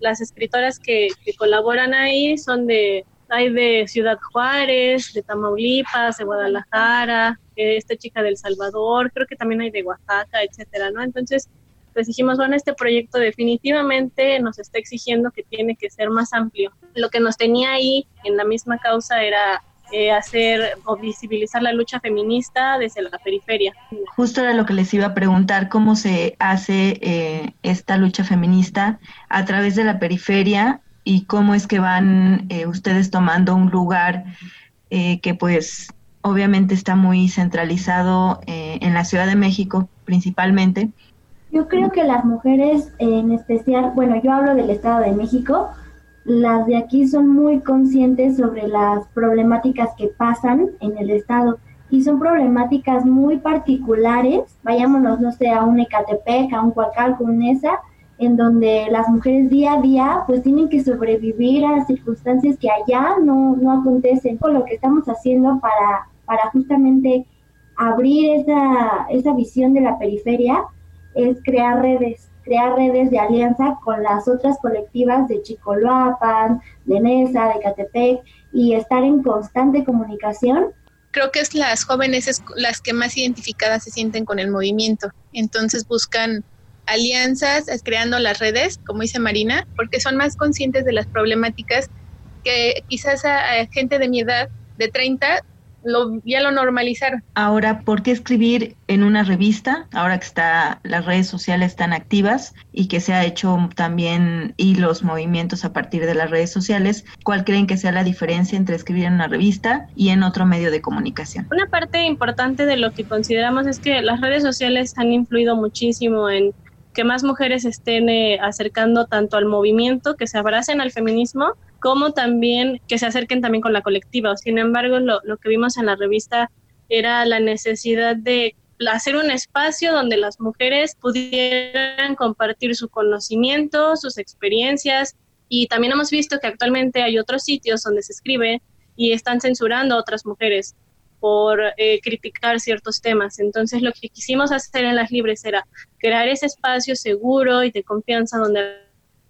las escritoras que, que colaboran ahí son de, hay de Ciudad Juárez, de Tamaulipas, de Guadalajara, esta chica del Salvador, creo que también hay de Oaxaca, etcétera, ¿no? Entonces, pues dijimos, bueno, este proyecto definitivamente nos está exigiendo que tiene que ser más amplio. Lo que nos tenía ahí en la misma causa era eh, hacer o visibilizar la lucha feminista desde la periferia. Justo era lo que les iba a preguntar, cómo se hace eh, esta lucha feminista a través de la periferia y cómo es que van eh, ustedes tomando un lugar que pues obviamente está muy centralizado en la Ciudad de México principalmente. Yo creo que las mujeres en especial, bueno, yo hablo del Estado de México, las de aquí son muy conscientes sobre las problemáticas que pasan en el estado y son problemáticas muy particulares. Vayámonos, no sé, a un Ecatepec, a un Huacalco, un Esa, en donde las mujeres día a día pues tienen que sobrevivir a circunstancias que allá no, no acontecen. Lo que estamos haciendo para, para justamente abrir esa, esa visión de la periferia es crear redes, crear redes de alianza con las otras colectivas de Chicoloapan, de Nesa, de Catepec y estar en constante comunicación. Creo que es las jóvenes es las que más identificadas se sienten con el movimiento, entonces buscan alianzas, creando las redes, como dice Marina, porque son más conscientes de las problemáticas que quizás a, gente de mi edad, de 30, lo, ya lo normalizaron. Ahora, ¿por qué escribir en una revista? Ahora que está, las redes sociales están activas y que se ha hecho también y los movimientos a partir de las redes sociales, ¿cuál creen que sea la diferencia entre escribir en una revista y en otro medio de comunicación? Una parte importante de lo que consideramos es que las redes sociales han influido muchísimo en que más mujeres estén eh, acercando tanto al movimiento, que se abracen al feminismo, como también que se acerquen también con la colectiva. Sin embargo, lo, lo que vimos en la revista era la necesidad de hacer un espacio donde las mujeres pudieran compartir su conocimiento, sus experiencias y también hemos visto que actualmente hay otros sitios donde se escribe y están censurando a otras mujeres por eh, criticar ciertos temas. Entonces lo que quisimos hacer en las libres era crear ese espacio seguro y de confianza donde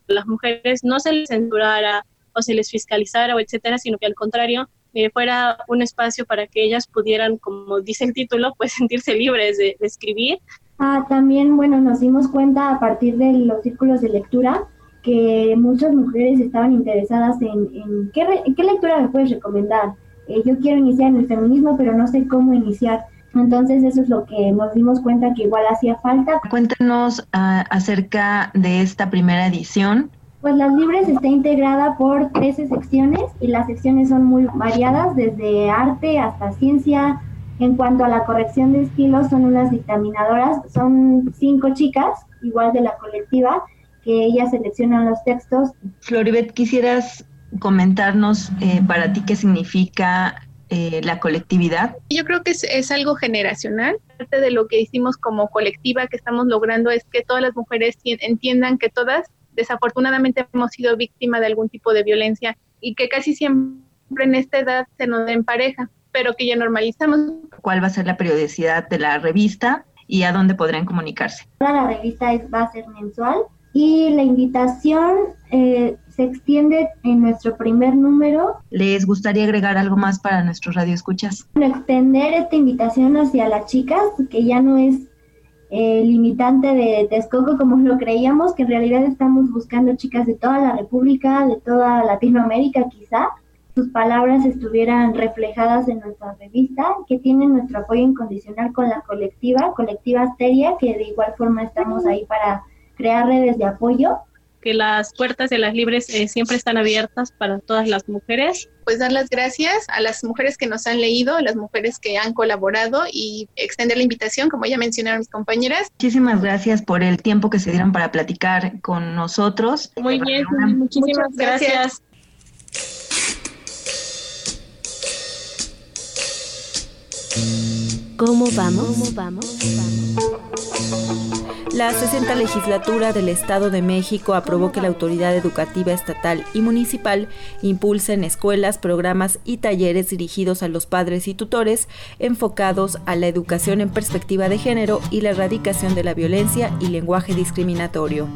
las mujeres no se les censurara o se les fiscalizara o etcétera, sino que al contrario eh, fuera un espacio para que ellas pudieran, como dice el título, pues sentirse libres de, escribir. Ah, también, bueno, nos dimos cuenta a partir de los círculos de lectura que muchas mujeres estaban interesadas en, ¿qué, ¿qué lectura me puedes recomendar? Eh, yo quiero iniciar en el feminismo, pero no sé cómo iniciar. Entonces eso es lo que nos dimos cuenta que igual hacía falta. Cuéntanos ah, acerca de esta primera edición. Pues Las Libres está integrada por 13 secciones y las secciones son muy variadas, desde arte hasta ciencia. En cuanto a la corrección de estilos, son unas dictaminadoras, son cinco chicas, igual de la colectiva, que ellas seleccionan los textos. Floribet, ¿quisieras comentarnos eh, para ti qué significa eh, la colectividad? Yo creo que es, algo generacional. Parte de lo que hicimos como colectiva que estamos logrando es que todas las mujeres entiendan que todas desafortunadamente hemos sido víctimas de algún tipo de violencia y que casi siempre en esta edad se nos den pareja, pero que ya normalizamos. ¿Cuál va a ser la periodicidad de la revista y a dónde podrán comunicarse? La revista va a ser mensual y la invitación eh, se extiende en nuestro primer número. ¿Les gustaría agregar algo más para nuestros radioescuchas? extender esta invitación hacia las chicas, que ya no es eh, limitante de Texcoco como lo creíamos, que en realidad estamos buscando chicas de toda la República, de toda Latinoamérica quizá, sus palabras estuvieran reflejadas en nuestra revista, que tienen nuestro apoyo incondicional con la colectiva, colectiva Asteria, que de igual forma estamos ahí para crear redes de apoyo que las puertas de las libres eh, siempre están abiertas para todas las mujeres. Pues dar las gracias a las mujeres que nos han leído, a las mujeres que han colaborado y extender la invitación, como ya mencionaron mis compañeras. Muchísimas gracias por el tiempo que se dieron para platicar con nosotros. Muy bien, muchísimas gracias. ¿Cómo vamos? ¿Cómo vamos? La 60 legislatura del Estado de México aprobó que la autoridad educativa estatal y municipal impulse en escuelas programas y talleres dirigidos a los padres y tutores enfocados a la educación en perspectiva de género y la erradicación de la violencia y lenguaje discriminatorio.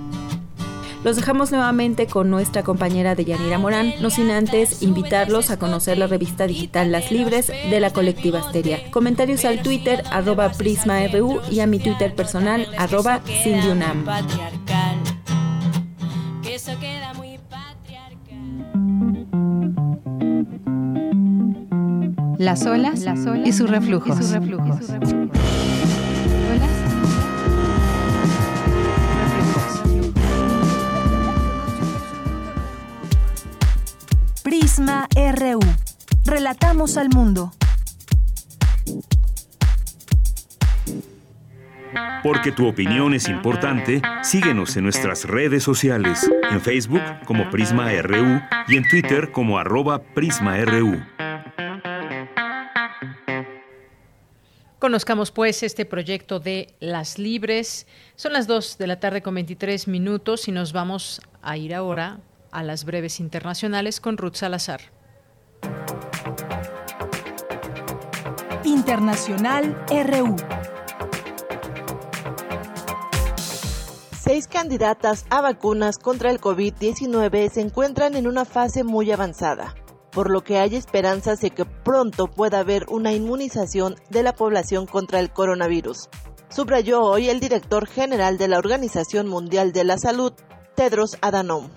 Los dejamos nuevamente con nuestra compañera de Yanira Morán, no sin antes invitarlos a conocer la revista digital Las Libres de la colectiva Asteria. Comentarios al Twitter arroba PrismaRU y a mi Twitter personal arroba Cindyunam. Las olas, Las olas y sus reflujos. Y sus reflujos. Prisma RU. Relatamos al mundo. Porque tu opinión es importante, síguenos en nuestras redes sociales, en Facebook como Prisma RU y en Twitter como arroba PrismaRU. Conozcamos pues este proyecto de Las Libres. Son las 2 de la tarde con 23 minutos y nos vamos a ir ahora a las breves internacionales con Ruth Salazar. Internacional RU. Seis candidatas a vacunas contra el COVID-19 se encuentran en una fase muy avanzada por lo que hay esperanzas de que pronto pueda haber una inmunización de la población contra el coronavirus. Subrayó hoy el director general de la Organización Mundial de la Salud, Tedros Adhanom.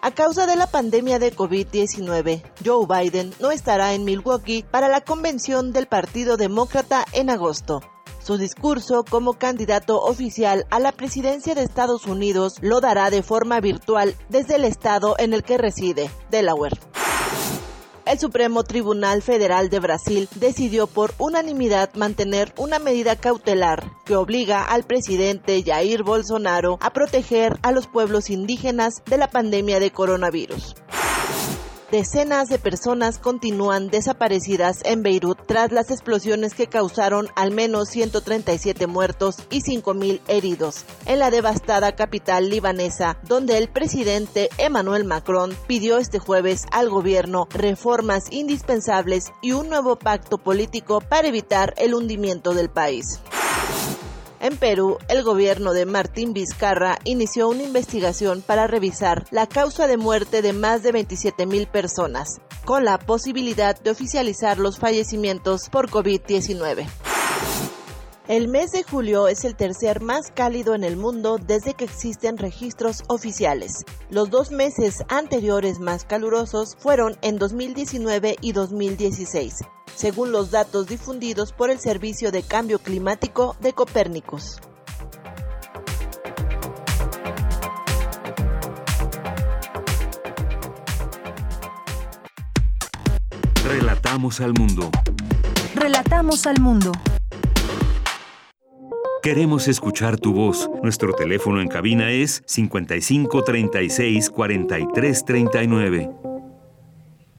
A causa de la pandemia de COVID-19, Joe Biden no estará en Milwaukee para la convención del Partido Demócrata en agosto. Su discurso como candidato oficial a la presidencia de Estados Unidos lo dará de forma virtual desde el estado en el que reside, Delaware. El Supremo Tribunal Federal de Brasil decidió por unanimidad mantener una medida cautelar que obliga al presidente Jair Bolsonaro a proteger a los pueblos indígenas de la pandemia de coronavirus. Decenas de personas continúan desaparecidas en Beirut tras las explosiones que causaron al menos 137 muertos y 5.000 heridos en la devastada capital libanesa, donde el presidente Emmanuel Macron pidió este jueves al gobierno reformas indispensables y un nuevo pacto político para evitar el hundimiento del país. En Perú, el gobierno de Martín Vizcarra inició una investigación para revisar la causa de muerte de más de 27 mil personas, con la posibilidad de oficializar los fallecimientos por COVID-19. El mes de julio es el tercer más cálido en el mundo desde que existen registros oficiales. Los dos meses anteriores más calurosos fueron en 2019 y 2016, según los datos difundidos por el Servicio de Cambio Climático de Copérnicus. Relatamos al mundo. Relatamos al mundo. Queremos escuchar tu voz. Nuestro teléfono en cabina es 55 36 43 39.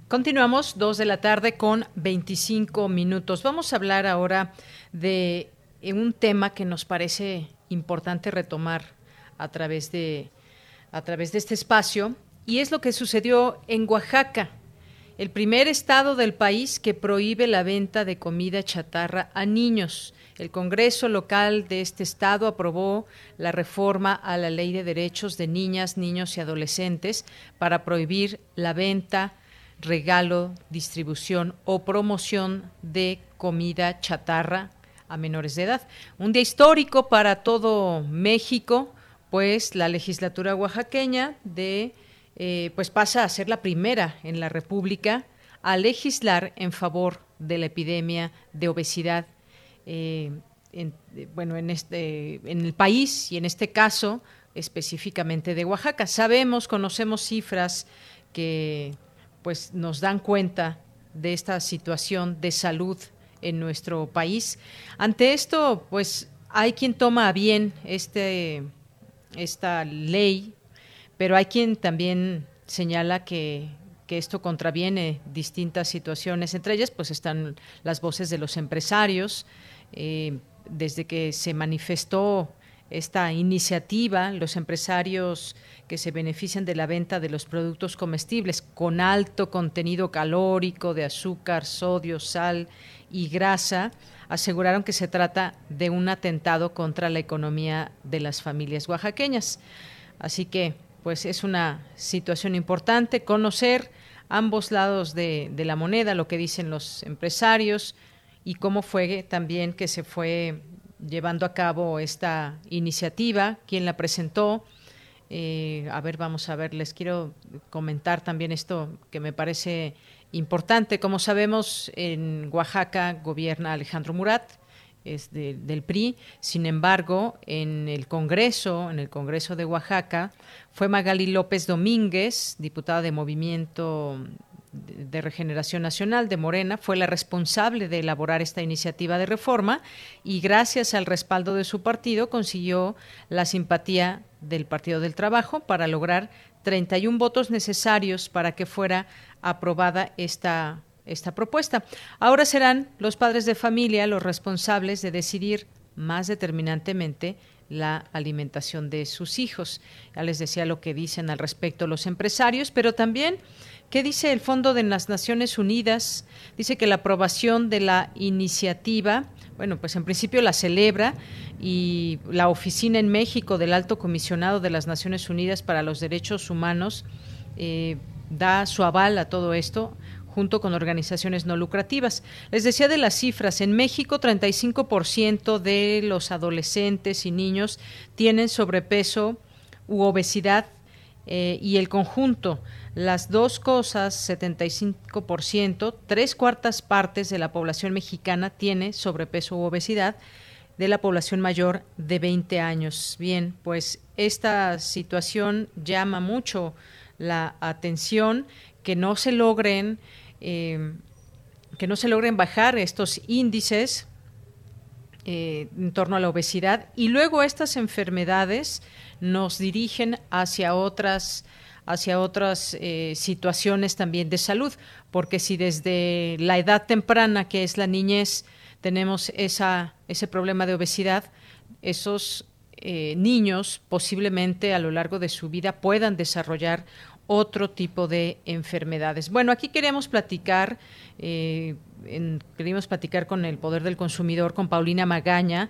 Continuamos, 2 de la tarde con 25 minutos. Vamos a hablar ahora de un tema que nos parece importante retomar a través de, a través de este espacio, y es lo que sucedió en Oaxaca, el primer estado del país que prohíbe la venta de comida chatarra a niños. El Congreso local de este estado aprobó la reforma a la Ley de Derechos de Niñas, Niños y Adolescentes para prohibir la venta, regalo, distribución o promoción de comida chatarra a menores de edad. Un día histórico para todo México, pues la legislatura oaxaqueña de eh, pues pasa a ser la primera en la República a legislar en favor de la epidemia de obesidad eh, en, bueno, en, este, en el país y en este caso específicamente de Oaxaca. Sabemos, conocemos cifras que pues nos dan cuenta de esta situación de salud en nuestro país. Ante esto, pues hay quien toma bien este, esta ley, pero hay quien también señala que que esto contraviene distintas situaciones. Entre ellas, pues están las voces de los empresarios. Eh, desde que se manifestó esta iniciativa, los empresarios que se benefician de la venta de los productos comestibles con alto contenido calórico de azúcar, sodio, sal y grasa, aseguraron que se trata de un atentado contra la economía de las familias oaxaqueñas. Así que, pues es una situación importante conocer ambos lados de, de la moneda, lo que dicen los empresarios y cómo fue también que se fue llevando a cabo esta iniciativa, quién la presentó. Eh, a ver, vamos a ver, les quiero comentar también esto que me parece importante. Como sabemos, en Oaxaca gobierna Alejandro Murat, es del PRI. Sin embargo, en el Congreso, en el Congreso de Oaxaca, fue Magali López Domínguez, diputada de Movimiento de Regeneración Nacional de Morena fue la responsable de elaborar esta iniciativa de reforma y gracias al respaldo de su partido consiguió la simpatía del Partido del Trabajo para lograr 31 votos necesarios para que fuera aprobada esta, esta propuesta. Ahora serán los padres de familia los responsables de decidir más determinantemente la alimentación de sus hijos. Ya les decía lo que dicen al respecto los empresarios, pero también ¿Qué dice el Fondo de las Naciones Unidas? Dice que la aprobación de la iniciativa, bueno, pues en principio la celebra y la oficina en México del Alto Comisionado de las Naciones Unidas para los Derechos Humanos eh, da su aval a todo esto junto con organizaciones no lucrativas. Les decía de las cifras, en México 35% de los adolescentes y niños tienen sobrepeso u obesidad eh, y el conjunto las dos cosas, 75%, tres cuartas partes de la población mexicana tiene sobrepeso u obesidad de la población mayor de 20 años. Bien, pues esta situación llama mucho la atención, que no se logren, eh, que no se logren bajar estos índices eh, en torno a la obesidad y luego estas enfermedades nos dirigen hacia otras hacia otras eh, situaciones también de salud, porque si desde la edad temprana, que es la niñez, tenemos esa, ese problema de obesidad, esos eh, niños posiblemente a lo largo de su vida puedan desarrollar otro tipo de enfermedades. Bueno, aquí queremos platicar, eh, queremos platicar con el Poder del Consumidor, con Paulina Magaña,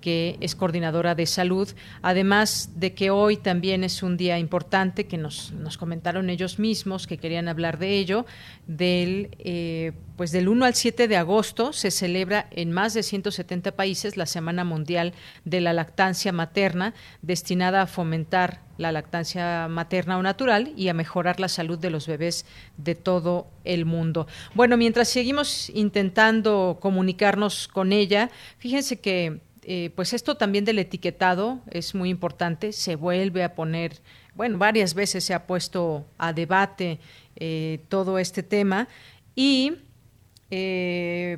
que es coordinadora de salud, además de que hoy también es un día importante que nos, nos comentaron ellos mismos que querían hablar de ello, del, eh, pues del 1 al 7 de agosto se celebra en más de 170 países la Semana Mundial de la Lactancia Materna, destinada a fomentar la lactancia materna o natural y a mejorar la salud de los bebés de todo el mundo. Bueno, mientras seguimos intentando comunicarnos con ella, fíjense que eh, pues esto también del etiquetado es muy importante, se vuelve a poner, bueno, varias veces se ha puesto a debate eh, todo este tema y eh,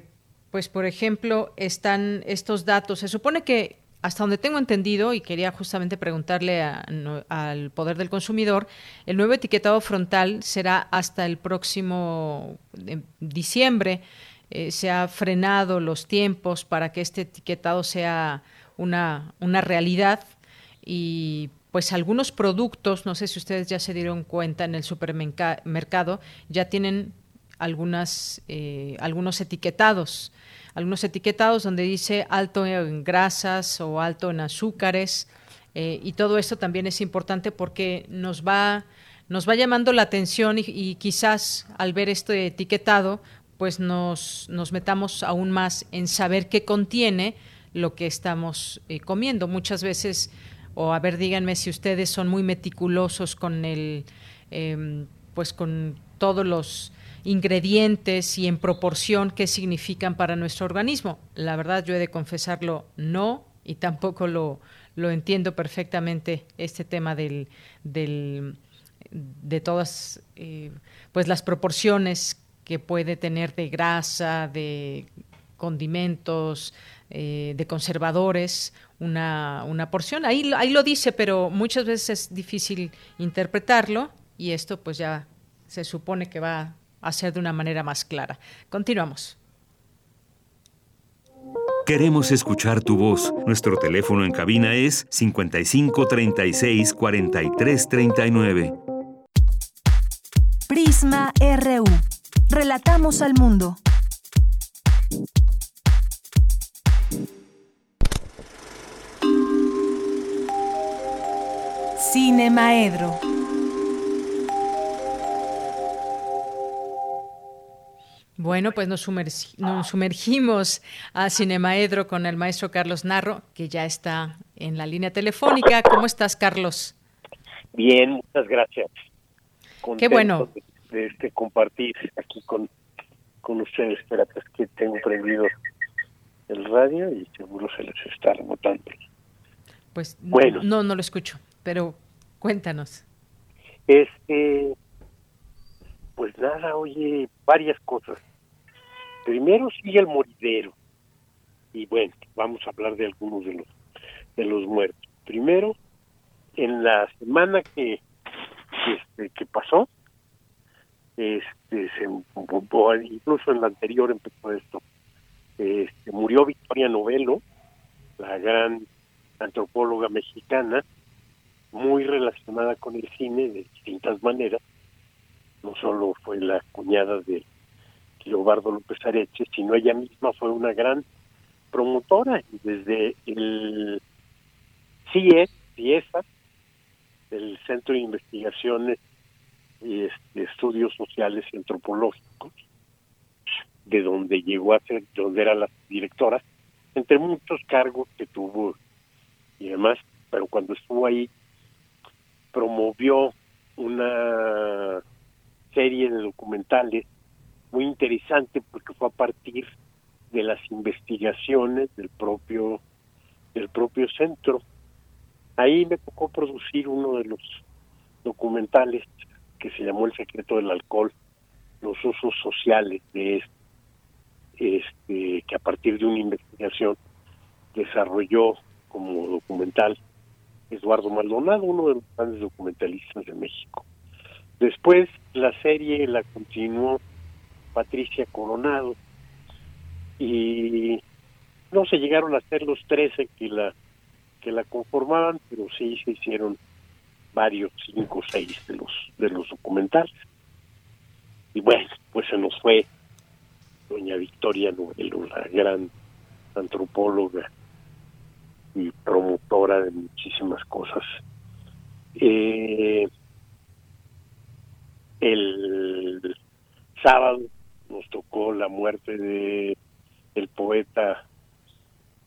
pues por ejemplo están estos datos, se supone que hasta donde tengo entendido, y quería justamente preguntarle al Poder del Consumidor, el nuevo etiquetado frontal será hasta el próximo diciembre. Eh, se ha frenado los tiempos para que este etiquetado sea una, una realidad. Y pues algunos productos, no sé si ustedes ya se dieron cuenta en el supermercado, ya tienen algunas, eh, algunos etiquetados, algunos etiquetados donde dice alto en grasas o alto en azúcares, eh, y todo esto también es importante porque nos va, nos va llamando la atención y quizás al ver este etiquetado pues nos, nos metamos aún más en saber qué contiene lo que estamos eh, comiendo. Muchas veces, o a ver, díganme si ustedes son muy meticulosos con el, em, pues con todos los ingredientes y en proporción qué significan para nuestro organismo. La verdad, yo he de confesarlo, no, y tampoco lo, lo entiendo perfectamente este tema del, del de todas eh, pues las proporciones que puede tener de grasa, de condimentos, eh, de conservadores, una, una porción. Ahí, ahí lo dice, pero muchas veces es difícil interpretarlo y esto pues ya se supone que va a ser de una manera más clara. Continuamos. Queremos escuchar tu voz. Nuestro teléfono en cabina es 55 36 43 39. Prisma RU. Relatamos al mundo. Cinemaedro. Bueno, pues nos, sumergimos a Cinemaedro con el maestro Carlos Narro, que ya está en la línea telefónica. ¿Cómo estás, Carlos? Bien, muchas gracias. Qué bueno. De, este, compartir aquí con, con ustedes. Espérate, que tengo prendido el radio y seguro se les está rebotando. Pues bueno. no, no lo escucho, pero cuéntanos. Este, pues nada, oye, varias cosas. Primero sigue el moridero. Y bueno, vamos a hablar de algunos de los de los muertos. Primero, en la semana que este, que pasó, este, se, incluso en la anterior empezó esto, este, murió Victoria Novelo, la gran antropóloga mexicana, muy relacionada con el cine de distintas maneras. No solo fue la cuñada de Leobardo López Areche, sino ella misma fue una gran promotora desde el CIE, CIESA, el Centro de Investigaciones este, Estudios Sociales y Antropológicos, de donde llegó a ser, donde era la directora, entre muchos cargos que tuvo y demás, pero cuando estuvo ahí promovió una serie de documentales muy interesante porque fue a partir de las investigaciones del propio del propio centro. Ahí me tocó producir uno de los documentales que se llamó El secreto del alcohol, los usos sociales de este, este que a partir de una investigación desarrolló como documental Eduardo Maldonado, uno de los grandes documentalistas de México. Después la serie la continuó Patricia Coronado y no se llegaron a hacer los 13 que la que la conformaban, pero sí se hicieron varios, cinco o seis de los de los documentales. Y bueno, pues se nos fue doña Victoria Novelo, la gran antropóloga y promotora de muchísimas cosas. Eh, el sábado nos tocó la muerte de el poeta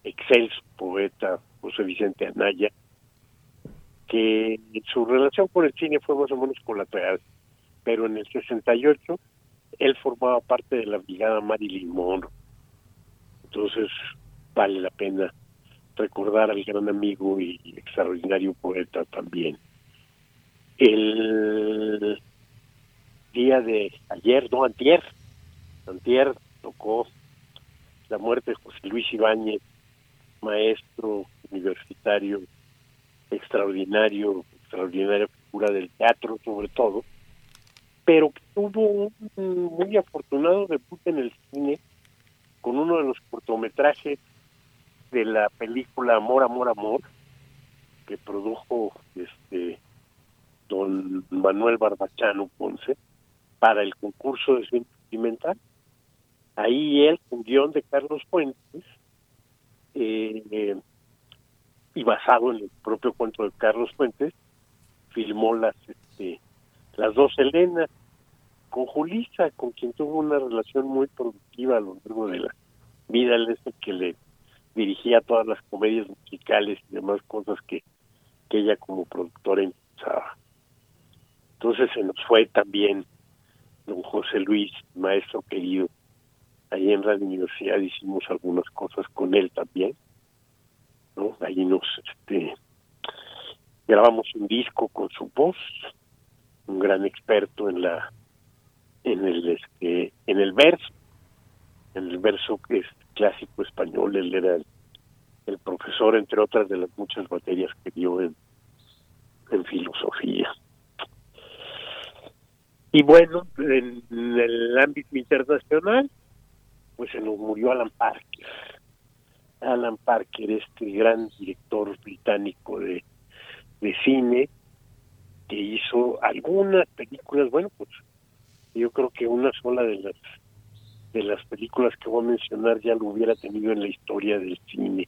excelso poeta José Vicente Anaya que su relación con el cine fue más o menos colateral pero en el 68 él formaba parte de la brigada Marilyn Monroe. Entonces vale la pena recordar al gran amigo y extraordinario poeta también. El día de ayer no antier Antier tocó la muerte de José Luis Ibáñez, maestro universitario extraordinario, extraordinaria figura del teatro sobre todo, pero que tuvo un muy afortunado debut en el cine con uno de los cortometrajes de la película Amor, Amor, Amor, que produjo este don Manuel Barbachano Ponce para el concurso de cine experimental. Ahí él, un guion de Carlos Fuentes, eh, y basado en el propio cuento de Carlos Fuentes, filmó las este, las dos Helenas con Julissa, con quien tuvo una relación muy productiva a lo largo de la vida, él es el que le dirigía todas las comedias musicales y demás cosas que, que ella como productora impulsaba. Entonces se nos fue también don José Luis, maestro querido, ahí en Radio Universidad hicimos algunas cosas con él también, ¿no? Ahí nos este, grabamos un disco con su voz, un gran experto en la en el este en el verso, en el verso que es clásico español, él era el, profesor entre otras de las muchas materias que dio en, filosofía. Y bueno, en el ámbito internacional, pues se nos murió Alan Parker. Alan Parker, este gran director británico de, de cine, que hizo algunas películas, bueno, pues yo creo que una sola de las de las películas que voy a mencionar ya lo hubiera tenido en la historia del cine,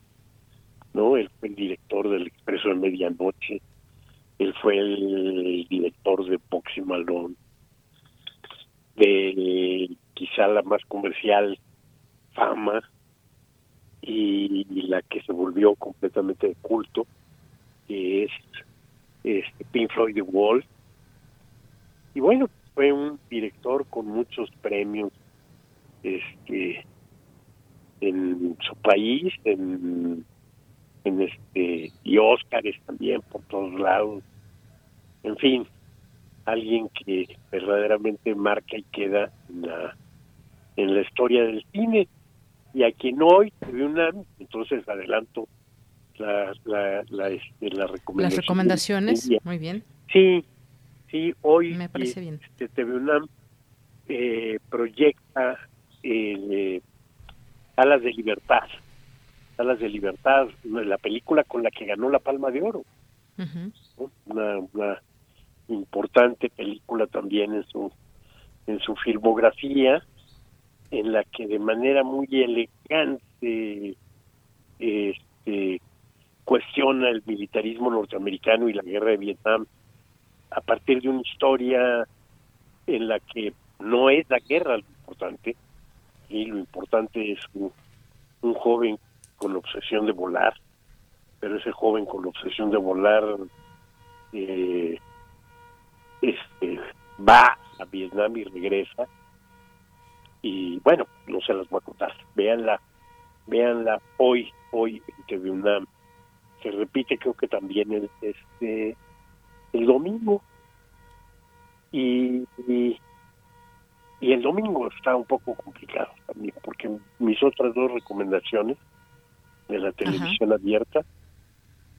¿no? Él fue el director del Expreso de Medianoche, Él fue el director de Boxy Malone, de quizá la más comercial fama y la que se volvió completamente de culto, que es este, Pink Floyd The Wall. Y bueno, fue un director con muchos premios este en su país, en, en este y Óscares también por todos lados. En fin, alguien que verdaderamente marca y queda en la, en la historia del cine y a quien hoy una entonces adelanto la, la, la, este, la recomendación. las recomendaciones muy bien. sí sí hoy me parece bien. este, TV UNAM eh, proyecta eh, Alas de Libertad. Alas de Libertad la película con la que ganó la Palma de Oro. Una, una importante película también en su en su filmografía en la que de manera muy elegante este, cuestiona el militarismo norteamericano y la guerra de Vietnam a partir de una historia en la que no es la guerra lo importante y lo importante es un, joven con la obsesión de volar pero ese joven con la obsesión de volar eh, este, va a Vietnam y regresa y bueno, no se las voy a contar, véanla, véanla hoy, hoy en TV UNAM. Se repite creo que también el, este, el domingo. Y, y, el domingo está un poco complicado también porque mis otras dos recomendaciones de la televisión abierta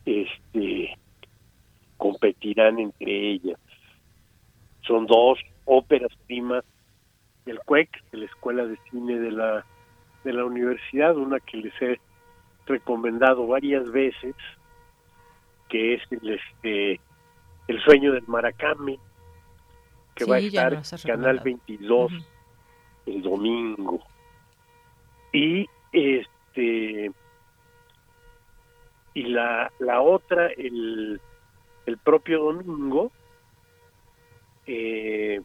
este competirán entre ellas. Son dos óperas primas del CUEC, de la Escuela de Cine de la, de la universidad, una que les he recomendado varias veces, que es el, este, el sueño del Maracame, que va a estar en Canal 22 el domingo. Y este y la, la otra el, el propio domingo eh,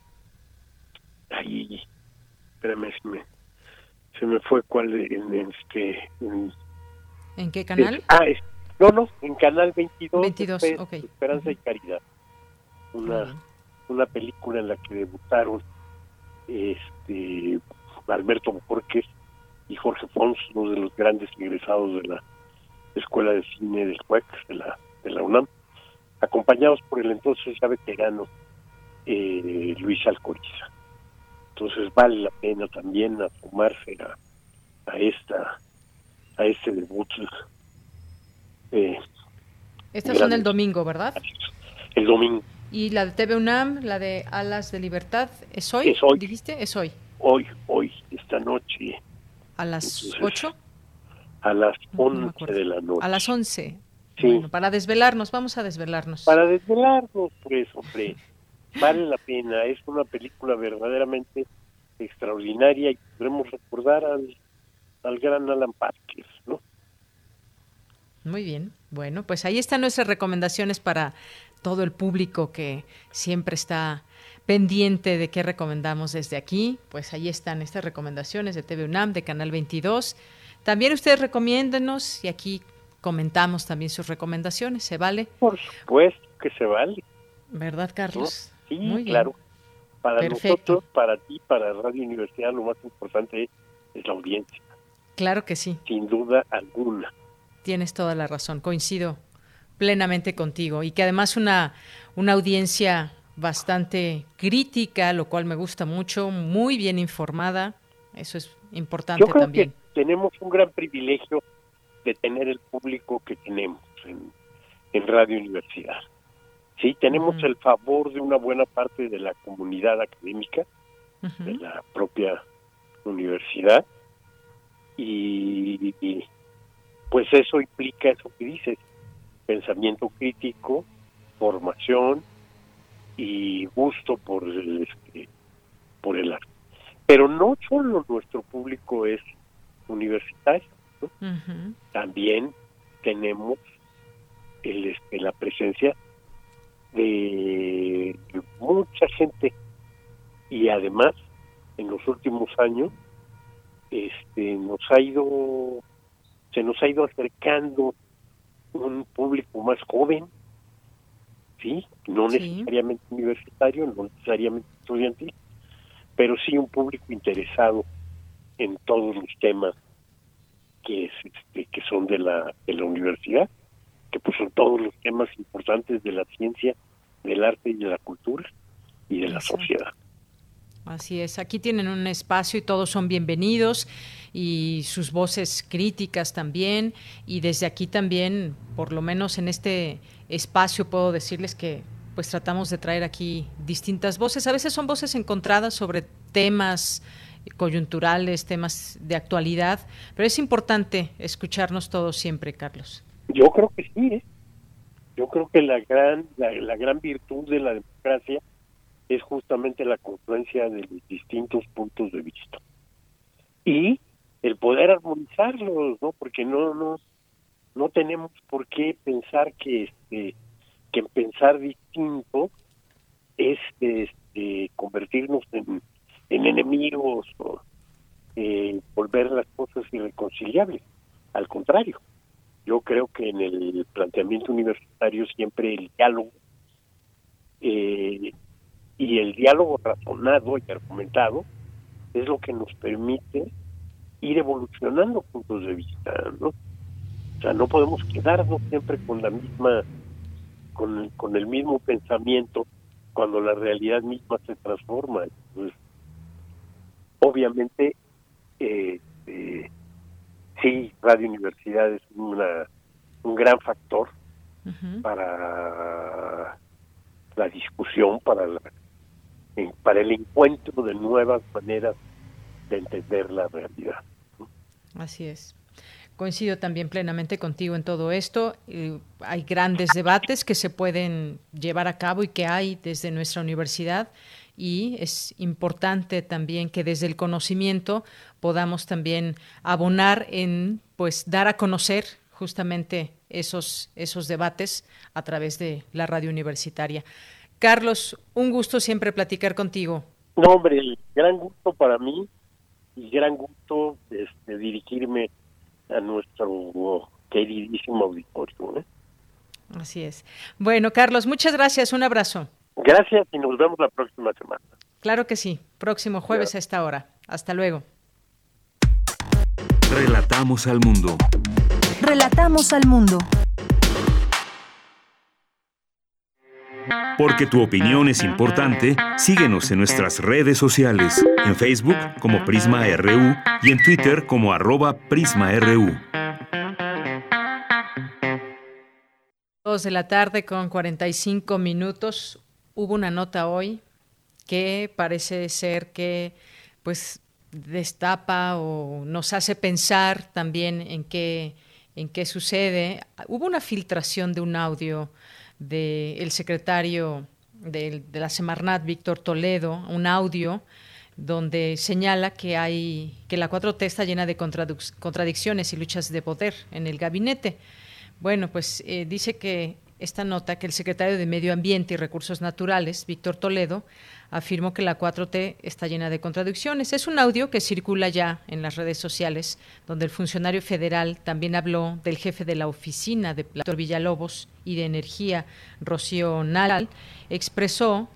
ahí espérame, se me, se me fue cuál en, este en, qué canal? ah, no, no, en Canal 22, 22 Esperanza y Caridad. Una, una película en la que debutaron este Alberto Borges y Jorge Fons, uno de los grandes egresados de la Escuela de Cine del CUEC, de la, de la UNAM, acompañados por el entonces ya veterano eh, Luis Alcoriza. Entonces vale la pena también asomarse a, a esta a este debut. Eh, Estas son el domingo, ¿verdad? El domingo. ¿Y la de TV UNAM, la de Alas de Libertad, es hoy? Es hoy. ¿Dijiste? Es hoy. Hoy, hoy, esta noche. ¿A las 8? A las 11 de la noche. A las 11. Sí. Bueno, para desvelarnos, vamos a desvelarnos. Para desvelarnos, pues, hombre vale la pena, es una película verdaderamente extraordinaria y podremos recordar al, al gran Alan Parker, ¿no? Muy bien, bueno, pues ahí están nuestras recomendaciones para todo el público que siempre está pendiente de qué recomendamos desde aquí, pues ahí están estas recomendaciones de TV UNAM, de Canal 22. También ustedes recomiéndenos y aquí comentamos también sus recomendaciones, ¿se vale? Por supuesto que se vale. ¿Verdad, Carlos? Sí, claro. Para nosotros, para ti, para Radio Universidad, lo más importante es la audiencia. Claro que sí. Sin duda alguna. Tienes toda la razón, coincido plenamente contigo y que además una, una audiencia bastante crítica, lo cual me gusta mucho, muy bien informada, eso es importante Yo creo también. Que tenemos un gran privilegio de tener el público que tenemos en, en Radio Universidad. Sí, tenemos el favor de una buena parte de la comunidad académica, de la propia universidad, y, pues eso implica eso que dices, pensamiento crítico, formación y gusto por el, este, por el arte. Pero no solo nuestro público es universitario, también tenemos el, este, la presencia de mucha gente. Y además en los últimos años este nos ha ido se nos ha ido acercando un público más joven sí no necesariamente universitario no necesariamente estudiantil pero sí un público interesado en todos los temas que este, que son de la de la universidad que pues son todos los temas importantes de la ciencia del arte y de la cultura y de la sociedad. Así es, aquí tienen un espacio y todos son bienvenidos y sus voces críticas también. Y desde aquí también, por lo menos en este espacio puedo decirles que pues tratamos de traer aquí distintas voces, a veces son voces encontradas sobre temas coyunturales, temas de actualidad, pero es importante escucharnos todos siempre, Carlos. Yo creo que sí, ¿eh? yo creo que la gran la gran virtud de la democracia es justamente la confluencia de los distintos puntos de vista. Y el poder armonizarlos no porque no no no tenemos por qué pensar que este que pensar distinto es este, convertirnos en, enemigos o eh, volver las cosas irreconciliables. Al contrario yo creo que en el planteamiento universitario siempre el diálogo eh, y el diálogo razonado y argumentado es lo que nos permite ir evolucionando puntos de vista, ¿no? O sea, no podemos quedarnos siempre con la misma, con, con el mismo pensamiento cuando la realidad misma se transforma. Obviamente, eh, eh, sí, Radio Universidad es una, un gran factor para la discusión, para la para el encuentro de nuevas maneras de entender la realidad. Así es. Coincido también plenamente contigo en todo esto. hay grandes debates que se pueden llevar a cabo y que hay desde nuestra universidad y es importante también que desde el conocimiento podamos también abonar en pues dar a conocer justamente esos esos debates a través de la radio universitaria. Carlos, un gusto siempre platicar contigo. No, hombre, gran gusto para mí y gran gusto este, dirigirme a nuestro queridísimo auditorio. ¿eh? Así es. Bueno, Carlos, muchas gracias. Un abrazo. Gracias y nos vemos la próxima semana. Claro que sí. Próximo jueves a esta hora. Hasta luego. Relatamos al mundo. Relatamos al mundo. Porque tu opinión es importante, síguenos en nuestras redes sociales, en Facebook como Prisma RU y en Twitter como arroba PrismaRU. Dos de la tarde con 45 minutos. Hubo una nota hoy que parece ser que pues destapa o nos hace pensar también en qué, en qué sucede. Hubo una filtración de un audio del secretario de, la Semarnat, Víctor Toledo, un audio donde señala que hay que la 4T está llena de contradicciones y luchas de poder en el gabinete. Bueno, pues eh, dice que esta nota que el secretario de Medio Ambiente y Recursos Naturales, Víctor Toledo, afirmó que la 4T está llena de contradicciones. Es un audio que circula ya en las redes sociales, donde el funcionario federal también habló del jefe de la oficina de Plator Villalobos y de Energía, Rocío Nal, expresó,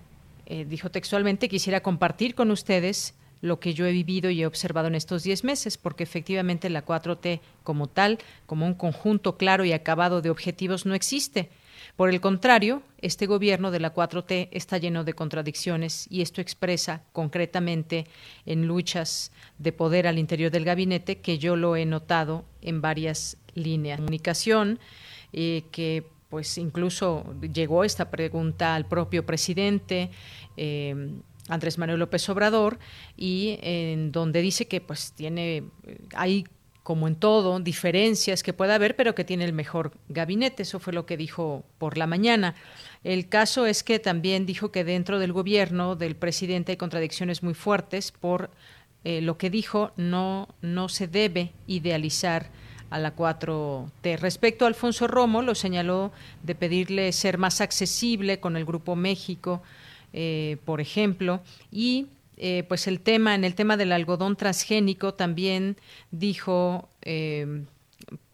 eh, dijo textualmente, quisiera compartir con ustedes lo que yo he vivido y he observado en estos 10 meses, porque efectivamente la 4T como tal, como un conjunto claro y acabado de objetivos, no existe. Por el contrario, este gobierno de la 4T está lleno de contradicciones y esto expresa concretamente en luchas de poder al interior del gabinete que yo lo he notado en varias líneas de comunicación eh, que pues incluso llegó esta pregunta al propio presidente eh, Andrés Manuel López Obrador y en donde dice que pues tiene hay como en todo, diferencias que pueda haber, pero que tiene el mejor gabinete. Eso fue lo que dijo por la mañana. El caso es que también dijo que dentro del gobierno del presidente hay contradicciones muy fuertes por eh, lo que dijo, no, no se debe idealizar a la 4T. Respecto a Alfonso Romo, lo señaló de pedirle ser más accesible con el Grupo México, eh, por ejemplo, y eh, pues el tema, en el tema del algodón transgénico también dijo, eh,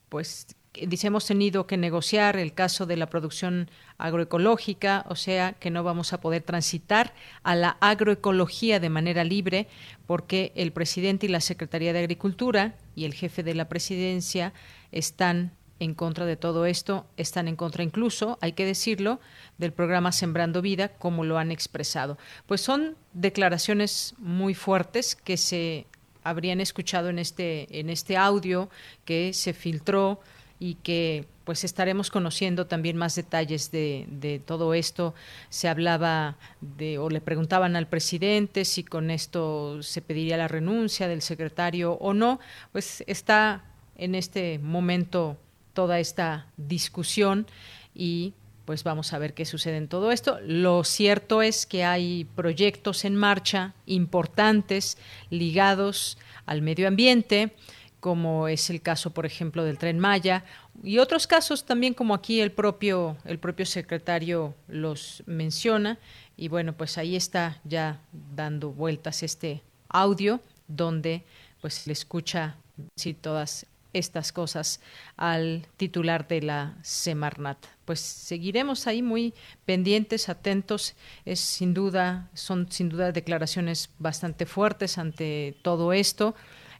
pues dice, hemos tenido que negociar el caso de la producción agroecológica, o sea que no vamos a poder transitar a la agroecología de manera libre porque el presidente y la Secretaría de Agricultura y el jefe de la presidencia están en contra de todo esto, están en contra incluso, hay que decirlo, del programa Sembrando Vida, como lo han expresado. Pues son declaraciones muy fuertes que se habrían escuchado en este, en este audio que se filtró y que pues estaremos conociendo también más detalles de, de, todo esto. Se hablaba de, o le preguntaban al presidente si con esto se pediría la renuncia del secretario o no. Pues está en este momento toda esta discusión y pues vamos a ver qué sucede en todo esto. Lo cierto es que hay proyectos en marcha importantes ligados al medio ambiente, como es el caso, por ejemplo, del tren Maya, y otros casos también, como aquí el propio, el propio secretario los menciona. Y bueno, pues ahí está ya dando vueltas este audio donde pues le escucha sí, todas estas cosas al titular de la Semarnat. Pues seguiremos ahí muy pendientes, atentos. Es sin duda, son sin duda declaraciones bastante fuertes ante todo esto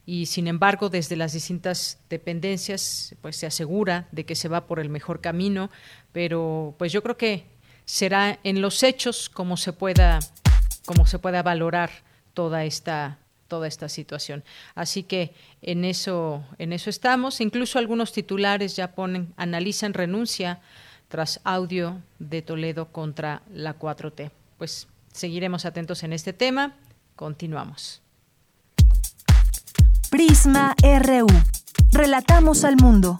y sin embargo desde las distintas dependencias pues se asegura de que se va por el mejor camino, pero pues yo creo que será en los hechos como se pueda como se pueda valorar toda esta toda esta situación. Así que en eso, en eso estamos. Incluso algunos titulares ya ponen, analizan renuncia tras audio de Toledo contra la 4T. Pues seguiremos atentos en este tema. Continuamos. Prisma RU. Relatamos al mundo.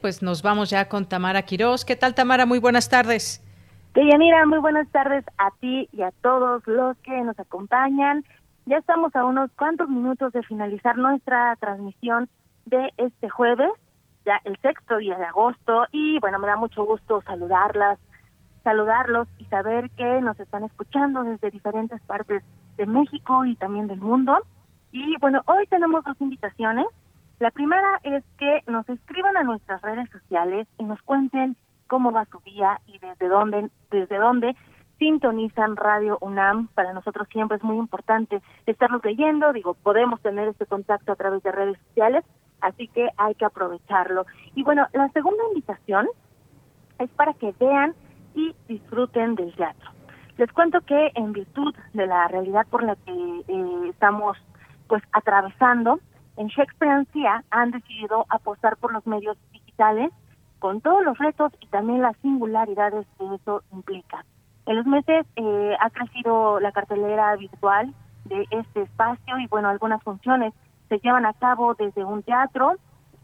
Pues nos vamos ya con Tamara Quirós. ¿Qué tal, Tamara? Muy buenas tardes. Deyanira, muy buenas tardes a ti y a todos los que nos acompañan. Ya estamos a unos cuantos minutos de finalizar nuestra transmisión de este jueves, ya el sexto día de agosto, y bueno, me da mucho gusto saludarlas, saludarlos y saber que nos están escuchando desde diferentes partes de México y también del mundo. Y bueno, hoy tenemos dos invitaciones. La primera es que nos escriban a nuestras redes sociales y nos cuenten cómo va su día y desde dónde, desde dónde sintonizan Radio UNAM. Para nosotros siempre es muy importante estarnos leyendo, digo, podemos tener este contacto a través de redes sociales, así que hay que aprovecharlo. Y bueno, la segunda invitación es para que vean y disfruten del teatro. Les cuento que en virtud de la realidad por la que eh, estamos pues atravesando, en Shakespeare CIA han decidido apostar por los medios digitales con todos los retos y también las singularidades que eso implica. En los meses eh, ha crecido la cartelera virtual de este espacio y bueno, algunas funciones se llevan a cabo desde un teatro,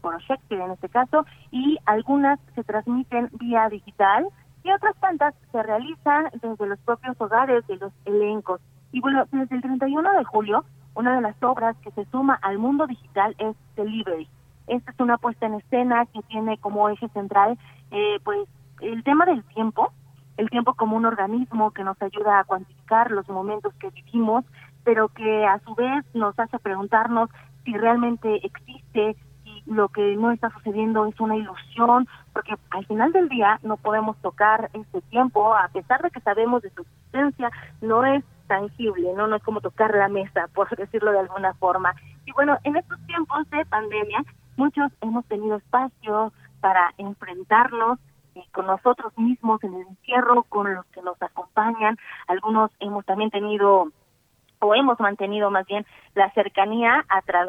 por Shakespeare en este caso, y algunas se transmiten vía digital y otras tantas se realizan desde los propios hogares de los elencos. Y bueno, desde el 31 de julio una de las obras que se suma al mundo digital es Delivery. Esta es una puesta en escena que tiene como eje central eh, pues el tema del tiempo el tiempo como un organismo que nos ayuda a cuantificar los momentos que vivimos, pero que a su vez nos hace preguntarnos si realmente existe y lo que no está sucediendo es una ilusión, porque al final del día no podemos tocar este tiempo, a pesar de que sabemos de su existencia, no es tangible, ¿no? No es como tocar la mesa, por decirlo de alguna forma. Y bueno, en estos tiempos de pandemia, muchos hemos tenido espacio para enfrentarnos eh, con nosotros mismos en el encierro, con los que nos acompañan. Algunos hemos también tenido o hemos mantenido más bien la cercanía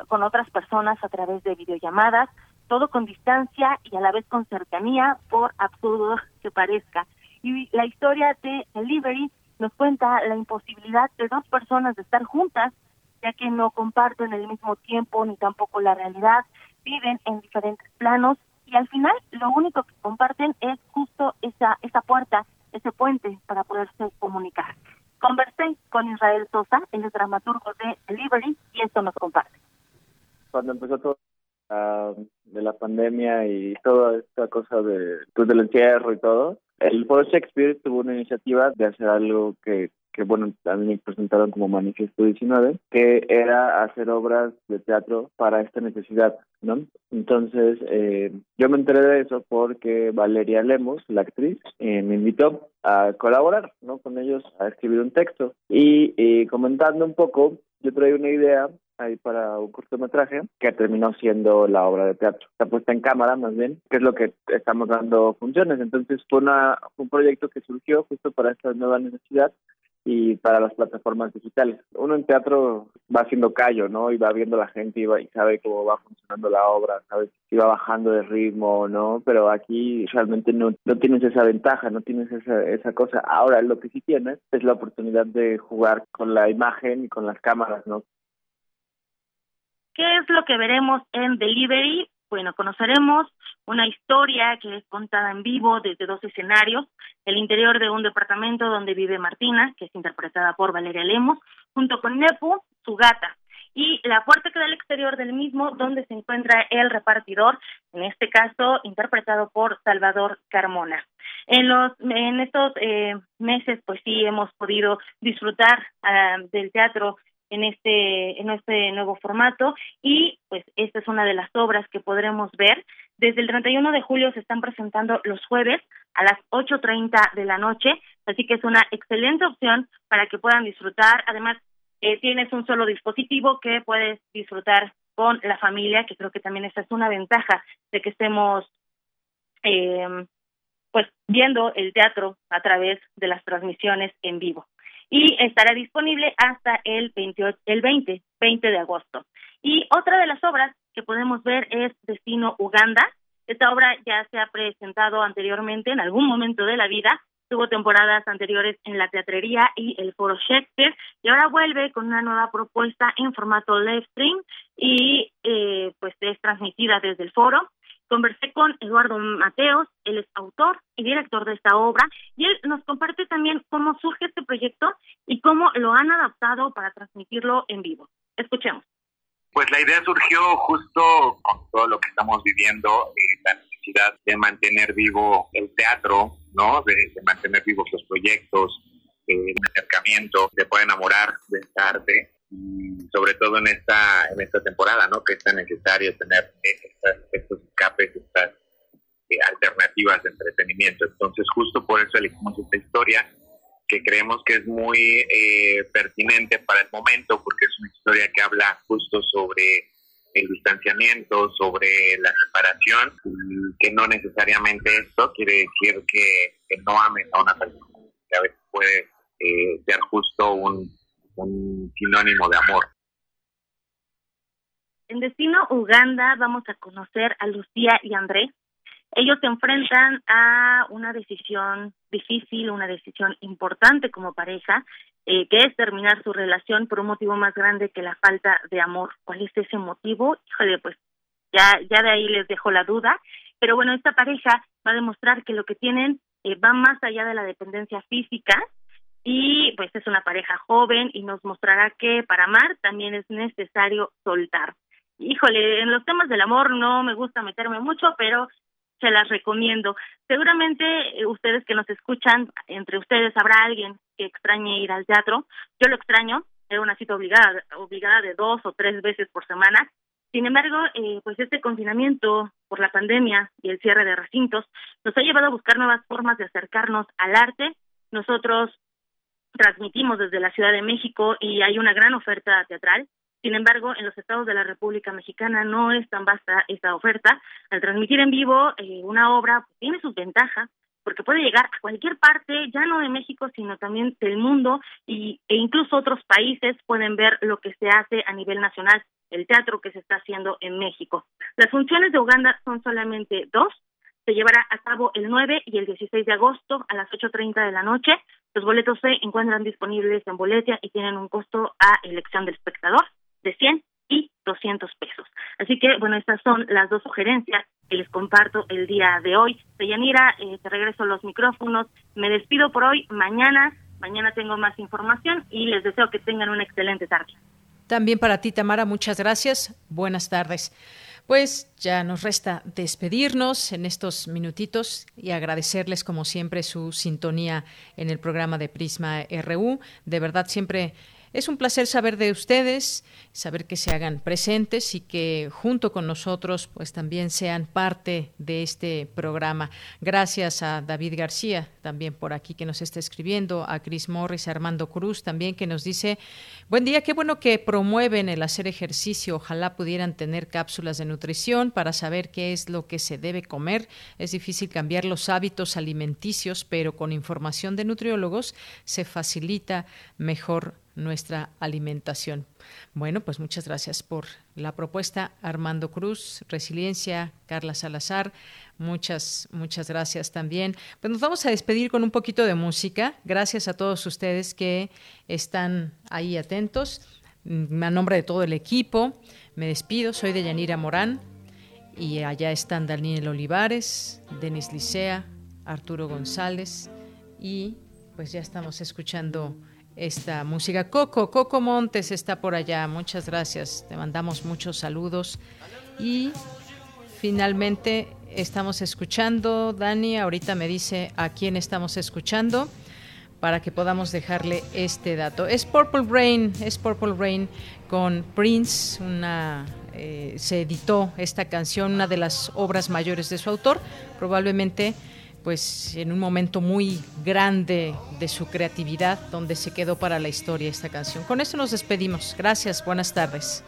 con otras personas a través de videollamadas, todo con distancia y a la vez con cercanía, por absurdo que parezca. Y la historia de Delivery nos cuenta la imposibilidad de dos personas de estar juntas, ya que no comparten el mismo tiempo ni tampoco la realidad, viven en diferentes planos y al final lo único que comparten es justo esa, esa puerta, ese puente para poderse comunicar. Conversé con Israel Sosa, el dramaturgo de Delivery, y esto nos comparte. Cuando empezó todo de la pandemia y toda esta cosa de, pues, del encierro y todo, el Foro Shakespeare tuvo una iniciativa de hacer algo que que bueno, también presentaron como Manifiesto 19, que era hacer obras de teatro para esta necesidad, ¿no? Entonces, eh, yo me enteré de eso porque Valeria Lemos, la actriz, eh, me invitó a colaborar, ¿no? Con ellos a escribir un texto. Y, y comentando un poco, yo traía una idea ahí para un cortometraje que terminó siendo la obra de teatro. Está puesta en cámara más bien, que es lo que estamos dando funciones. Entonces fue, una, un proyecto que surgió justo para esta nueva necesidad y para las plataformas digitales. Uno en teatro va haciendo callo, ¿no? Y va viendo la gente y, va, y sabe cómo va funcionando la obra, sabe si va bajando de ritmo o no, pero aquí realmente no, no tienes esa ventaja, no tienes esa, esa cosa. Ahora lo que sí tienes es la oportunidad de jugar con la imagen y con las cámaras, ¿no? ¿Qué es lo que veremos en Delivery? Bueno, conoceremos una historia que es contada en vivo desde dos escenarios, el interior de un departamento donde vive Martina, que es interpretada por Valeria Lemos, junto con Nepu, su gata, y la puerta que da al exterior del mismo, donde se encuentra el repartidor, en este caso interpretado por Salvador Carmona. En los en estos eh, meses, pues sí hemos podido disfrutar ah, del teatro en este en este nuevo formato y pues esta es una de las obras que podremos ver. Desde el 31 de julio se están presentando los jueves a las 8.30 de la noche, así que es una excelente opción para que puedan disfrutar. Además, eh, tienes un solo dispositivo que puedes disfrutar con la familia, que creo que también esa es una ventaja de que estemos eh, pues viendo el teatro a través de las transmisiones en vivo y estará disponible hasta el 28, el 20, 20 de agosto. Y otra de las obras que podemos ver es Destino Uganda. Esta obra ya se ha presentado anteriormente en algún momento de la vida, tuvo temporadas anteriores en la teatrería y el foro Shakespeare y ahora vuelve con una nueva propuesta en formato live stream y eh, pues es transmitida desde el foro Conversé con Eduardo Mateos, él es autor y director de esta obra, y él nos comparte también cómo surge este proyecto y cómo lo han adaptado para transmitirlo en vivo. Escuchemos. Pues la idea surgió justo con todo lo que estamos viviendo, eh, la necesidad de mantener vivo el teatro, ¿no? De, mantener vivos los proyectos, eh, acercamiento, de poder enamorar de esta arte sobre todo en esta en esta temporada, ¿no? Que es tan necesario tener estos escapes, estas eh, alternativas de entretenimiento. Entonces, justo por eso elegimos esta historia que creemos que es muy eh, pertinente para el momento, porque es una historia que habla justo sobre el distanciamiento, sobre la separación, que no necesariamente esto quiere decir que, no ames a una persona, que a veces puede eh, ser justo un un sinónimo de amor. En Destino Uganda vamos a conocer a Lucía y Andrés. Ellos se enfrentan a una decisión difícil, una decisión importante como pareja, eh, que es terminar su relación por un motivo más grande que la falta de amor. ¿Cuál es ese motivo? Híjole, pues ya, ya de ahí les dejo la duda. Pero bueno, esta pareja va a demostrar que lo que tienen eh, va más allá de la dependencia física, y pues es una pareja joven y nos mostrará que para amar también es necesario soltar. Híjole, en los temas del amor no me gusta meterme mucho, pero se las recomiendo. Seguramente eh, ustedes que nos escuchan, entre ustedes habrá alguien que extrañe ir al teatro. Yo lo extraño, era una cita obligada, obligada de dos o tres veces por semana. Sin embargo, eh, pues este confinamiento por la pandemia y el cierre de recintos nos ha llevado a buscar nuevas formas de acercarnos al arte. Nosotros transmitimos desde la Ciudad de México y hay una gran oferta teatral. Sin embargo, en los estados de la República Mexicana no es tan vasta esta oferta. Al transmitir en vivo eh, una obra pues, tiene sus ventajas porque puede llegar a cualquier parte, ya no de México, sino también del mundo y, e incluso otros países pueden ver lo que se hace a nivel nacional, el teatro que se está haciendo en México. Las funciones de Uganda son solamente dos, se llevará a cabo el 9 y el 16 de agosto a las 8.30 de la noche. Los boletos se encuentran disponibles en Boletia y tienen un costo a elección del espectador de 100 y 200 pesos. Así que, bueno, estas son las dos sugerencias que les comparto el día de hoy. Deyanira, eh, te regreso los micrófonos. Me despido por hoy. Mañana, mañana tengo más información y les deseo que tengan una excelente tarde. También para ti, Tamara, muchas gracias. Buenas tardes. Pues ya nos resta despedirnos en estos minutitos y agradecerles como siempre su sintonía en el programa de Prisma RU. De verdad siempre es un placer saber de ustedes, saber que se hagan presentes y que junto con nosotros pues también sean parte de este programa. Gracias a David García también por aquí que nos está escribiendo, a Chris Morris, a Armando Cruz también que nos dice, buen día, qué bueno que promueven el hacer ejercicio, ojalá pudieran tener cápsulas de nutrición para saber qué es lo que se debe comer. Es difícil cambiar los hábitos alimenticios, pero con información de nutriólogos se facilita mejor nuestra alimentación. Bueno, pues muchas gracias por la propuesta, Armando Cruz, Resiliencia, Carla Salazar, muchas, muchas gracias también. Pues nos vamos a despedir con un poquito de música. Gracias a todos ustedes que están ahí atentos. Mm, a nombre de todo el equipo, me despido. Soy de Yanira Morán y allá están Daniel Olivares, Denis Licea, Arturo González y pues ya estamos escuchando esta música. Coco, Coco Montes está por allá. Muchas gracias. Te mandamos muchos saludos. Y finalmente estamos escuchando. Dani ahorita me dice a quién estamos escuchando para que podamos dejarle este dato. Es Purple Rain, es Purple Rain con Prince, una eh, se editó esta canción, una de las obras mayores de su autor, probablemente pues en un momento muy grande de su creatividad donde se quedó para la historia esta canción. Con esto nos despedimos. Gracias, buenas tardes.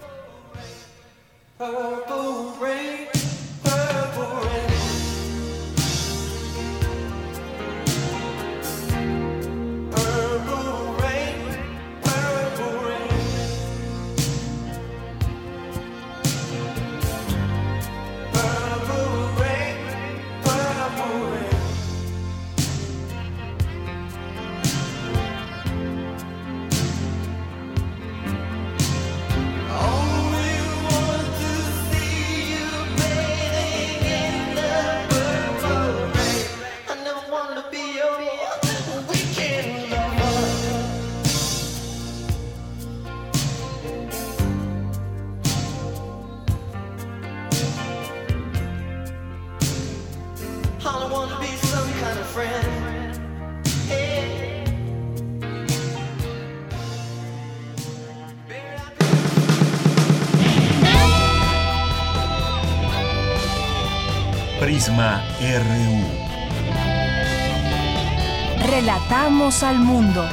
RU. Relatamos al mundo.